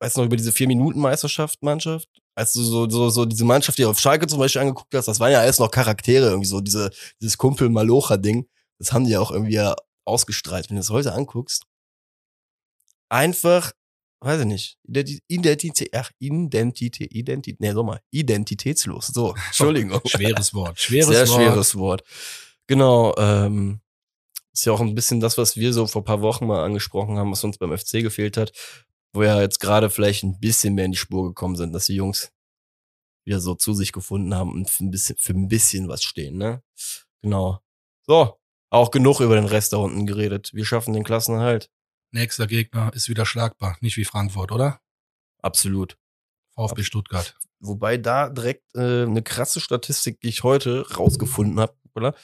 weißt du noch, über diese Vier-Minuten-Meisterschaft-Mannschaft? Als du so, so, so diese Mannschaft, die du auf Schalke zum Beispiel angeguckt hast, das waren ja alles noch Charaktere, irgendwie so diese, dieses Kumpel-Malocha-Ding. Das haben die ja auch irgendwie ja ausgestrahlt. Wenn du das heute anguckst, einfach, weiß ich nicht, Identi- Identität, ach, Identität, Identität, nee, sag mal, identitätslos. So, Entschuldigung. Schweres Wort. Schweres Sehr Wort. schweres Wort. Genau, ähm, ist ja auch ein bisschen das, was wir so vor ein paar Wochen mal angesprochen haben, was uns beim FC gefehlt hat, wo ja jetzt gerade vielleicht ein bisschen mehr in die Spur gekommen sind, dass die Jungs wieder so zu sich gefunden haben und für ein bisschen, für ein bisschen was stehen, ne? Genau. So, auch genug über den Rest da unten geredet. Wir schaffen den Klassenerhalt. Nächster Gegner ist wieder schlagbar. Nicht wie Frankfurt, oder? Absolut. VfB Stuttgart. Wobei da direkt äh, eine krasse Statistik, die ich heute rausgefunden habe, oder?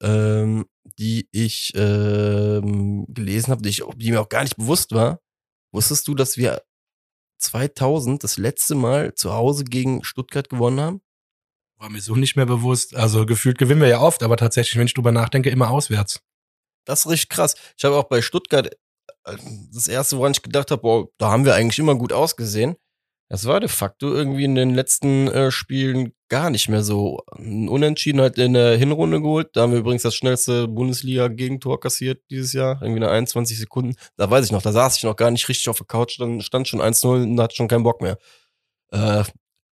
Ähm, die ich ähm, gelesen habe, die, ich- die mir auch gar nicht bewusst war. Wusstest du, dass wir 2000 das letzte Mal zu Hause gegen Stuttgart gewonnen haben? War mir so nicht mehr bewusst. Also gefühlt gewinnen wir ja oft, aber tatsächlich, wenn ich drüber nachdenke, immer auswärts. Das ist richtig krass. Ich habe auch bei Stuttgart äh, das erste, woran ich gedacht habe, boah, da haben wir eigentlich immer gut ausgesehen. Das war de facto irgendwie in den letzten äh, Spielen gar nicht mehr so. Ein Unentschieden halt in der Hinrunde geholt. Da haben wir übrigens das schnellste Bundesliga-Gegentor kassiert dieses Jahr. Irgendwie nach 21 Sekunden. Da weiß ich noch, da saß ich noch gar nicht richtig auf der Couch. Dann stand schon 1-0 und hatte schon keinen Bock mehr. Äh,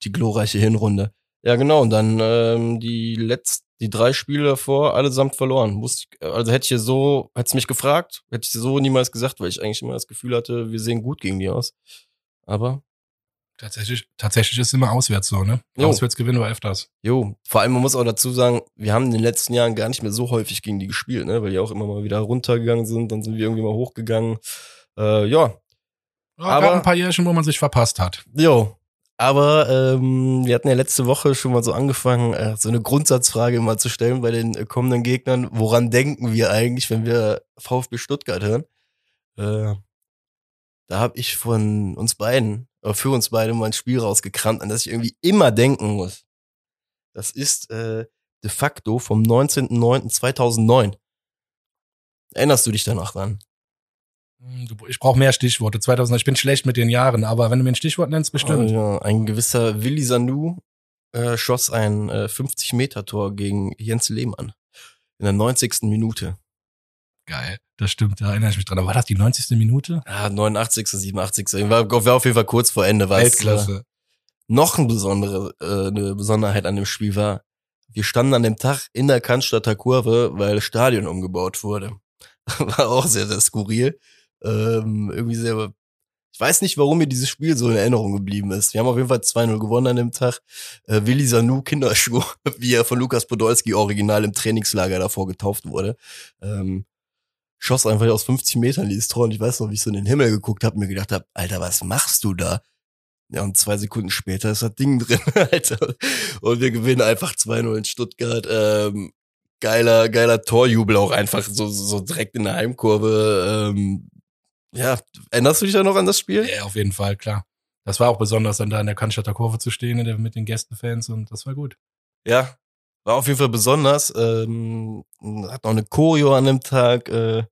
die glorreiche Hinrunde. Ja, genau. Und dann ähm, die letzten, die drei Spiele davor allesamt verloren. Musste ich, also hätte ich so, hätte mich gefragt, hätte ich so niemals gesagt, weil ich eigentlich immer das Gefühl hatte, wir sehen gut gegen die aus. Aber, Tatsächlich, tatsächlich ist immer auswärts so, ne? Jo. Auswärts gewinnen wir öfters. jo, vor allem, man muss auch dazu sagen, wir haben in den letzten Jahren gar nicht mehr so häufig gegen die gespielt, ne? Weil die auch immer mal wieder runtergegangen sind, dann sind wir irgendwie mal hochgegangen. Äh, ja, Ja, Aber- ein paar Jährchen, wo man sich verpasst hat. Jo. Aber ähm, wir hatten ja letzte Woche schon mal so angefangen, äh, so eine Grundsatzfrage mal zu stellen bei den äh, kommenden Gegnern. Woran denken wir eigentlich, wenn wir VfB Stuttgart hören? Äh, da habe ich von uns beiden, oder für uns beide mal ein Spiel rausgekramt, an das ich irgendwie immer denken muss. Das ist äh, de facto vom 19.09.2009. Erinnerst du dich da noch dran? Hm, Ich brauche mehr Stichworte. 2000, ich bin schlecht mit den Jahren, aber wenn du mir ein Stichwort nennst, bestimmt. Ja, ein gewisser Willi Sanu äh, schoss ein äh, 50-Meter-Tor gegen Jens Lehmann in der 90. Minute. Geil. Das stimmt, da erinnere ich mich dran. Aber war das die 90. Minute? Ja, 89., 87. War, war auf jeden Fall kurz vor Ende. Äh, Weltklasse. noch ein besondere, äh, eine Besonderheit an dem Spiel war, wir standen an dem Tag in der Cannstatter Kurve, weil das Stadion umgebaut wurde. War auch sehr, sehr skurril. Ähm, irgendwie sehr, ich weiß nicht, warum mir dieses Spiel so in Erinnerung geblieben ist. Wir haben auf jeden Fall 2-0 gewonnen an dem Tag. Äh, Willi Sanu Kinderschuh, wie er von Lukas Podolski original im Trainingslager davor getauft wurde. Ähm, schoss einfach aus 50 Metern dieses Tor und ich weiß noch, wie ich so in den Himmel geguckt habe und mir gedacht habe, Alter, was machst du da? Ja, und zwei Sekunden später ist das Ding drin, Alter. Und wir gewinnen einfach 2-0 in Stuttgart. Ähm, geiler, geiler Torjubel auch einfach so, so direkt in der Heimkurve. Ähm, ja, erinnerst du dich da noch an das Spiel? Ja, auf jeden Fall, klar. Das war auch besonders, dann da in der Cannstatter Kurve zu stehen mit den Gästenfans und das war gut. Ja, war auf jeden Fall besonders. Ähm, hat noch eine Choreo an dem Tag. Äh,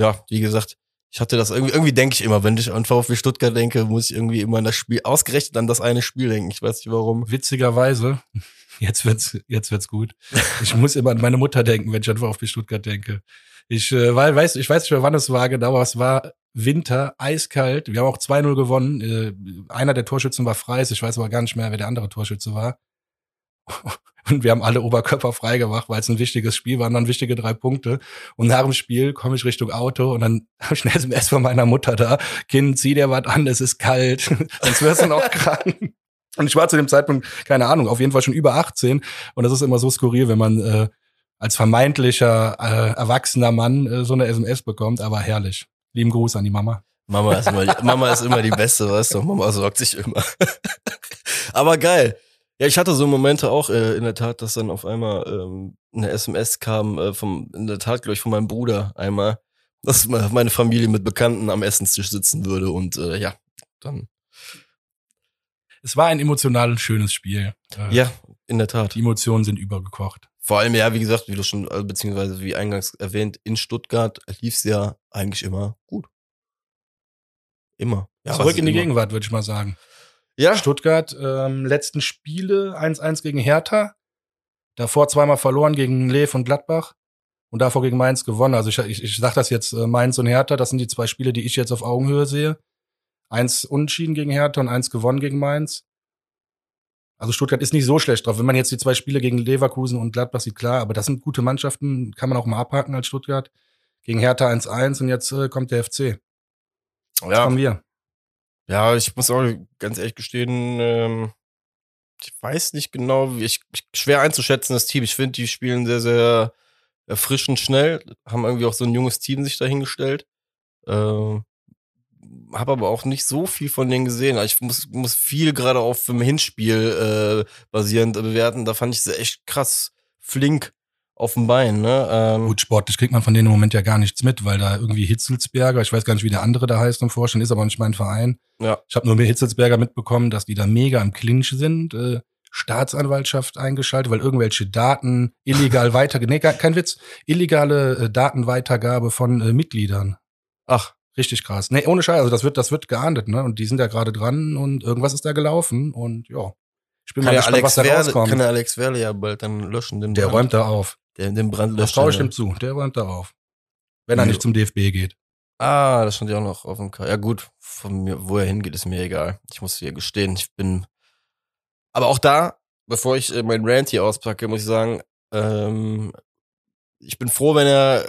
ja, wie gesagt, ich hatte das irgendwie, irgendwie denke ich immer, wenn ich an VfB Stuttgart denke, muss ich irgendwie immer an das Spiel, ausgerechnet an das eine Spiel denken. Ich weiß nicht warum. Witzigerweise, jetzt wird's, jetzt wird's gut. Ich muss immer an meine Mutter denken, wenn ich an VfB Stuttgart denke. Ich, äh, weil, weiß, ich weiß nicht mehr, wann es war, genau, aber es war Winter, eiskalt. Wir haben auch 2-0 gewonnen. Äh, einer der Torschützen war Freis. Ich weiß aber gar nicht mehr, wer der andere Torschütze war. Und wir haben alle Oberkörper frei gemacht, weil es ein wichtiges Spiel war, dann wichtige drei Punkte. Und nach dem Spiel komme ich Richtung Auto und dann habe ich eine SMS von meiner Mutter da. Kind, zieh dir was an, es ist kalt, sonst wirst du noch krank. Und ich war zu dem Zeitpunkt, keine Ahnung, auf jeden Fall schon über 18. Und das ist immer so skurril, wenn man äh, als vermeintlicher äh, erwachsener Mann äh, so eine SMS bekommt, aber herrlich. Lieben Gruß an die Mama. Mama ist immer, die, Mama ist immer die Beste, weißt du? Mama sorgt sich immer. aber geil. Ja, ich hatte so Momente auch äh, in der Tat, dass dann auf einmal ähm, eine SMS kam, äh, vom, in der Tat, glaube ich, von meinem Bruder einmal, dass meine Familie mit Bekannten am Essenstisch sitzen würde und äh, ja, dann. Es war ein emotional schönes Spiel. Äh, ja, in der Tat. Die Emotionen sind übergekocht. Vor allem, ja, wie gesagt, wie du schon, äh, beziehungsweise wie eingangs erwähnt, in Stuttgart lief's ja eigentlich immer gut. Immer. Ja, Zurück in die immer. Gegenwart, würde ich mal sagen. Ja. Stuttgart, ähm, letzten Spiele 1-1 gegen Hertha. Davor zweimal verloren gegen Lev und Gladbach. Und davor gegen Mainz gewonnen. Also ich, ich, ich sage das jetzt, äh, Mainz und Hertha, das sind die zwei Spiele, die ich jetzt auf Augenhöhe sehe. Eins unentschieden gegen Hertha und eins gewonnen gegen Mainz. Also Stuttgart ist nicht so schlecht drauf. Wenn man jetzt die zwei Spiele gegen Leverkusen und Gladbach sieht, klar, aber das sind gute Mannschaften, kann man auch mal abhaken als Stuttgart. Gegen Hertha 1-1 und jetzt äh, kommt der FC. Jetzt ja. kommen wir. Ja, ich muss auch ganz ehrlich gestehen, ähm, ich weiß nicht genau, wie ich, schwer einzuschätzen, das Team. Ich finde, die spielen sehr, sehr erfrischend schnell, haben irgendwie auch so ein junges Team sich dahingestellt. Ähm, habe aber auch nicht so viel von denen gesehen. Ich muss, muss viel gerade auf dem Hinspiel äh, basierend bewerten. Da fand ich sie echt krass flink auf dem Bein. Ne? Ähm, Gut, sportlich kriegt man von denen im Moment ja gar nichts mit, weil da irgendwie Hitzelsberger, ich weiß gar nicht, wie der andere da heißt im Vorstand, ist aber nicht mein Verein. Ja. Ich habe nur mit Hitzelsberger mitbekommen, dass die da mega im Clinch sind. Äh, Staatsanwaltschaft eingeschaltet, weil irgendwelche Daten illegal weiter, nee, kein Witz, illegale äh, Datenweitergabe von äh, Mitgliedern. Ach. Richtig krass. Nee, ohne Scheiß, also das wird, das wird geahndet, ne? Und die sind ja gerade dran und irgendwas ist da gelaufen und ja. Ich bin kann mal gespannt, Alex was da Werle, rauskommt. Kann der Alex Werle ja bald dann löschen, den Der Brand. räumt da auf. Der, den Brand löscht. Traue ich ihm zu. Der räumt da auf. Wenn er nicht zum DFB geht. Ah, das stand ja auch noch auf dem K. Ja gut, von mir, wo er hingeht, ist mir egal. Ich muss hier gestehen, ich bin. Aber auch da, bevor ich äh, mein Rant hier auspacke, muss ich sagen, ähm, ich bin froh, wenn er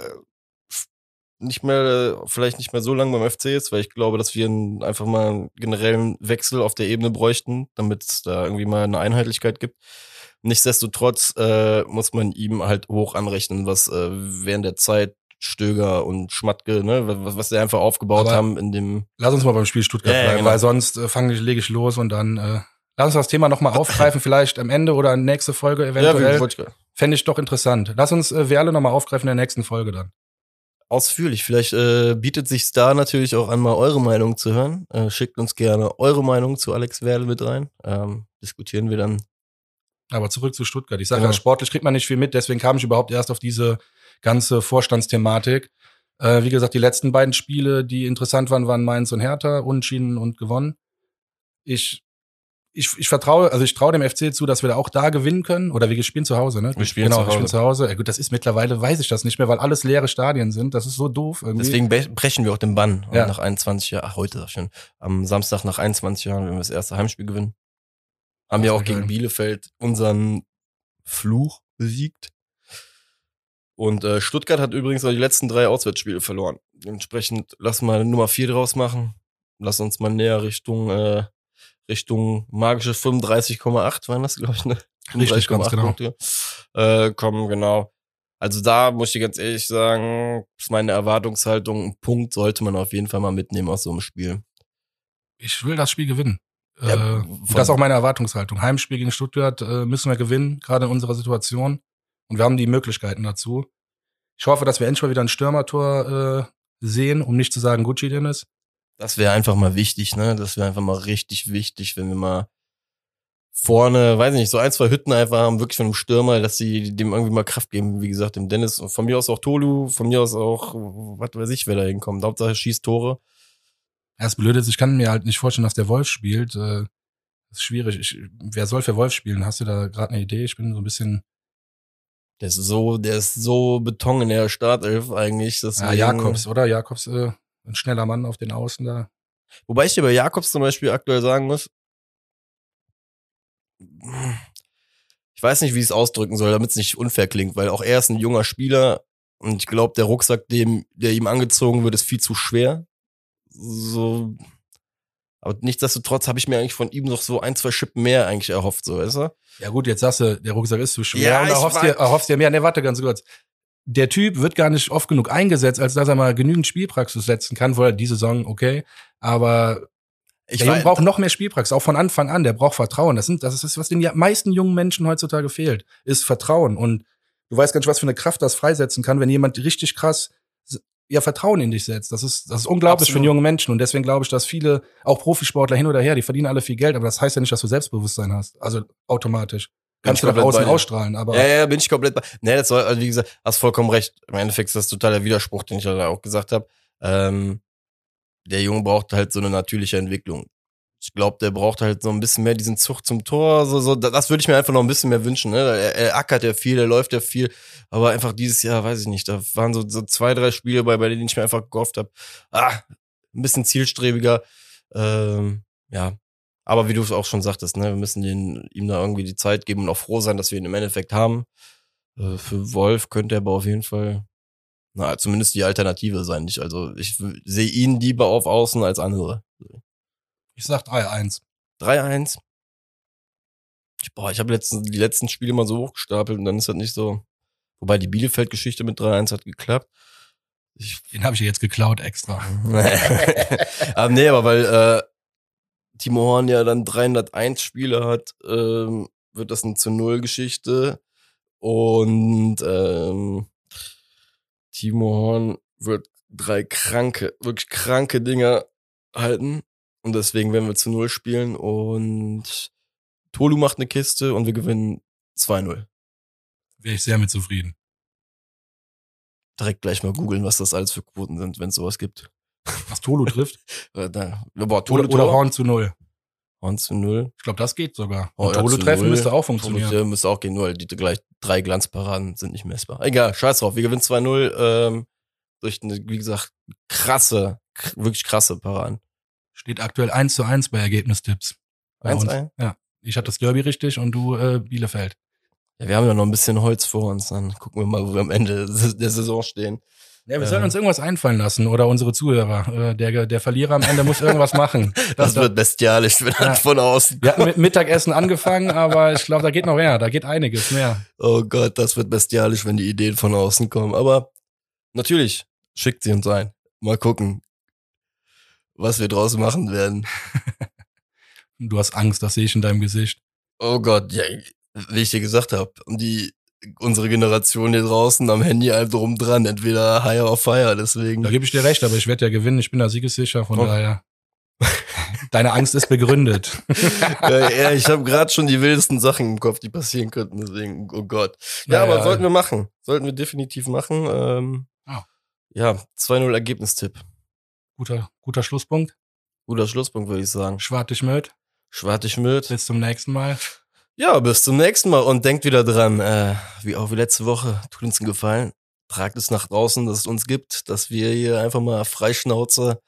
nicht mehr, vielleicht nicht mehr so lange beim FC ist, weil ich glaube, dass wir einfach mal einen generellen Wechsel auf der Ebene bräuchten, damit es da irgendwie mal eine Einheitlichkeit gibt. Nichtsdestotrotz äh, muss man ihm halt hoch anrechnen, was äh, während der Zeit Stöger und Schmatke, ne, was, was sie einfach aufgebaut Aber haben in dem. Lass uns mal beim Spiel Stuttgart ja, bleiben, genau. weil sonst äh, fange ich, lege ich los und dann äh, lass uns das Thema nochmal aufgreifen, vielleicht am Ende oder nächste Folge eventuell. Ja, Fände ich doch interessant. Lass uns äh, Werle nochmal aufgreifen in der nächsten Folge dann ausführlich. Vielleicht äh, bietet sich da natürlich auch an, mal eure Meinung zu hören. Äh, schickt uns gerne eure Meinung zu Alex Werle mit rein. Ähm, diskutieren wir dann. Aber zurück zu Stuttgart. Ich sage ja. ja, sportlich kriegt man nicht viel mit, deswegen kam ich überhaupt erst auf diese ganze Vorstandsthematik. Äh, wie gesagt, die letzten beiden Spiele, die interessant waren, waren Mainz und Hertha, Unschieden und gewonnen. Ich ich, ich vertraue, also ich traue dem FC zu, dass wir da auch da gewinnen können. Oder wir spielen zu Hause, ne? Wir spielen genau, zu Hause. Wir spielen zu Hause. Ja, gut, das ist mittlerweile, weiß ich das nicht mehr, weil alles leere Stadien sind. Das ist so doof irgendwie. Deswegen brechen wir auch den Bann. Ja. nach 21 Jahren, ach, heute schon, am Samstag nach 21 Jahren, wenn wir das erste Heimspiel gewinnen. Haben wir auch gegen Bielefeld unseren Fluch besiegt. Und äh, Stuttgart hat übrigens auch die letzten drei Auswärtsspiele verloren. Dementsprechend lass mal Nummer vier draus machen. Lass uns mal näher Richtung äh, Richtung magische 35,8 waren das, glaube ich, ne? Richtig, ganz genau. Punkte, äh, kommen, genau. Also da muss ich ganz ehrlich sagen, ist meine Erwartungshaltung, ein Punkt sollte man auf jeden Fall mal mitnehmen aus so einem Spiel. Ich will das Spiel gewinnen. Ja, äh, das ist auch meine Erwartungshaltung. Heimspiel gegen Stuttgart äh, müssen wir gewinnen, gerade in unserer Situation. Und wir haben die Möglichkeiten dazu. Ich hoffe, dass wir endlich mal wieder ein Stürmertor äh, sehen, um nicht zu sagen Gucci Dennis. Das wäre einfach mal wichtig, ne? Das wäre einfach mal richtig wichtig, wenn wir mal vorne, weiß ich nicht, so ein, zwei Hütten einfach haben, wirklich von einem Stürmer, dass sie dem irgendwie mal Kraft geben. Wie gesagt, dem Dennis und von mir aus auch Tolu, von mir aus auch, was weiß ich, wer da hinkommt. Hauptsache schießt Tore. Das Blöde ist, ich kann mir halt nicht vorstellen, dass der Wolf spielt. Äh, Das ist schwierig. Ich, wer soll für Wolf spielen? Hast du da gerade eine Idee? Ich bin so ein bisschen. Der ist so, der ist so Beton in der Startelf eigentlich. Deswegen, Ja, Jakobs, oder? Jakobs, äh, ein schneller Mann auf den Außen da. Wobei ich dir bei Jakobs zum Beispiel aktuell sagen muss, ich weiß nicht, wie ich es ausdrücken soll, damit es nicht unfair klingt, weil auch er ist ein junger Spieler und ich glaube, der Rucksack, dem, der ihm angezogen wird, ist viel zu schwer. So, aber nichtsdestotrotz habe ich mir eigentlich von ihm noch so ein, zwei Schippen mehr eigentlich erhofft, so, weißt du? Ja gut, jetzt sagst du, der Rucksack ist zu schwer Ja, und erhoffst dir, erhoffst dir mehr. Ne, warte ganz kurz. Der Typ wird gar nicht oft genug eingesetzt, als dass er mal genügend Spielpraxis setzen kann. Vorher die Saison, okay. Aber Ich der Junge braucht noch mehr Spielpraxis, auch von Anfang an. Der braucht Vertrauen. Das, sind, das ist das, was den meisten jungen Menschen heutzutage fehlt, ist Vertrauen. Und du weißt gar nicht, was für eine Kraft das freisetzen kann, wenn jemand richtig krass ja Vertrauen in dich setzt. Das ist, das ist unglaublich für Absolut. einen jungen Menschen. Und deswegen glaube ich, dass viele, auch Profisportler hin oder her, die verdienen alle viel Geld, aber das heißt ja nicht, dass du Selbstbewusstsein hast. Also automatisch. Kannst du nach außen ausstrahlen, aber Ja, ja, bin ich komplett bei. Nee, das soll, also wie gesagt, hast vollkommen recht. Im Endeffekt ist das totaler Widerspruch, den ich da auch gesagt habe. Ähm, der Junge braucht halt so eine natürliche Entwicklung. Ich glaube, der braucht halt so ein bisschen mehr diesen Zug zum Tor. So, so, das würde ich mir einfach noch ein bisschen mehr wünschen. Ne? Er, er ackert ja viel, er läuft ja viel. Aber einfach dieses Jahr, weiß ich nicht, da waren so, so zwei, drei Spiele bei, bei denen ich mir einfach gehofft habe, ah, ein bisschen zielstrebiger. Ähm, ja, aber wie du es auch schon sagtest, ne, wir müssen den, ihm da irgendwie die Zeit geben und auch froh sein, dass wir ihn im Endeffekt haben. Äh, für Wolf könnte er aber auf jeden Fall, na, zumindest die Alternative sein. Ich, also ich sehe ihn lieber auf Außen als andere. Ich sag 3-1. 3-1. Ich, boah, ich habe letzten, die letzten Spiele mal so hochgestapelt und dann ist das nicht so. Wobei die Bielefeld-Geschichte mit 3-1 hat geklappt. Ich, Den habe ich jetzt geklaut extra. aber nee, aber weil äh, Timo Horn ja dann 301 Spiele hat, ähm, wird das eine zu Null Geschichte. Und ähm, Timo Horn wird drei kranke, wirklich kranke Dinger halten. Und deswegen werden wir zu Null spielen. Und Tolu macht eine Kiste und wir gewinnen 2-0. Wäre ich sehr mit zufrieden. Direkt gleich mal googeln, was das alles für Quoten sind, wenn es sowas gibt. Was Tolu trifft. Äh, da, boah, Tolu, Oder, oder Horn zu null. Horn zu Null. Ich glaube, das geht sogar. Und Tolu treffen müsste auch Tolu funktionieren. müsste auch gehen, nur die gleich drei Glanzparaden sind nicht messbar. Egal, scheiß drauf. Wir gewinnen 2-0 ähm, durch eine, wie gesagt, krasse, wirklich krasse Paraden. Steht aktuell 1 zu 1 bei Ergebnistipps. Bei uns. 1-1? Ja. Ich hatte das Derby richtig und du äh, Bielefeld. Ja, wir haben ja noch ein bisschen Holz vor uns. Dann gucken wir mal, wo wir am Ende der Saison stehen. Ja, wir Ja. sollen uns irgendwas einfallen lassen oder unsere Zuhörer. Äh, der, der Verlierer am Ende muss irgendwas machen. Das, wird bestialisch, wenn Ja. das von außen. Wir hatten mit Mittagessen angefangen, aber ich glaube, da geht noch mehr. Da geht einiges mehr. Oh Gott, das wird bestialisch, wenn die Ideen von außen kommen. Aber natürlich, schickt sie uns ein. Mal gucken, was wir draus machen werden. Du hast Angst, das sehe ich in deinem Gesicht. Oh Gott, ja, wie ich dir gesagt habe, die unsere Generation hier draußen am Handy halt drum dran, entweder higher or fire, deswegen. Da gebe ich dir recht, aber ich werde ja gewinnen. Ich bin da siegessicher, von Oh. daher. Deine Angst ist begründet. ja, ja, ich habe gerade schon die wildesten Sachen im Kopf, die passieren könnten, deswegen, oh Gott. Ja, Naja, aber sollten wir machen. Sollten wir definitiv machen. Ähm, Ah. Ja, 2-0 Ergebnistipp. Guter, guter Schlusspunkt. Guter Schlusspunkt, würde ich sagen. Schwartig Möd. Schwartig mit. Bis zum nächsten Mal. Ja, bis zum nächsten Mal und denkt wieder dran, äh, wie auch wie letzte Woche, tut uns einen Gefallen, tragt es nach draußen, dass es uns gibt, dass wir hier einfach mal freischnauze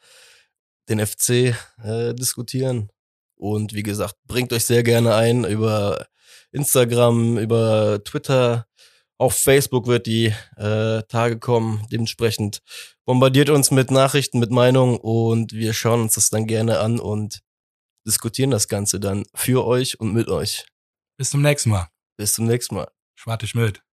den FC äh, diskutieren. Und wie gesagt, bringt euch sehr gerne ein über Instagram, über Twitter, auf Facebook wird die äh, Tage kommen. Dementsprechend bombardiert uns mit Nachrichten, mit Meinungen und wir schauen uns das dann gerne an und diskutieren das Ganze dann für euch und mit euch. Bis zum nächsten Mal. Bis zum nächsten Mal. Schwartig Möd.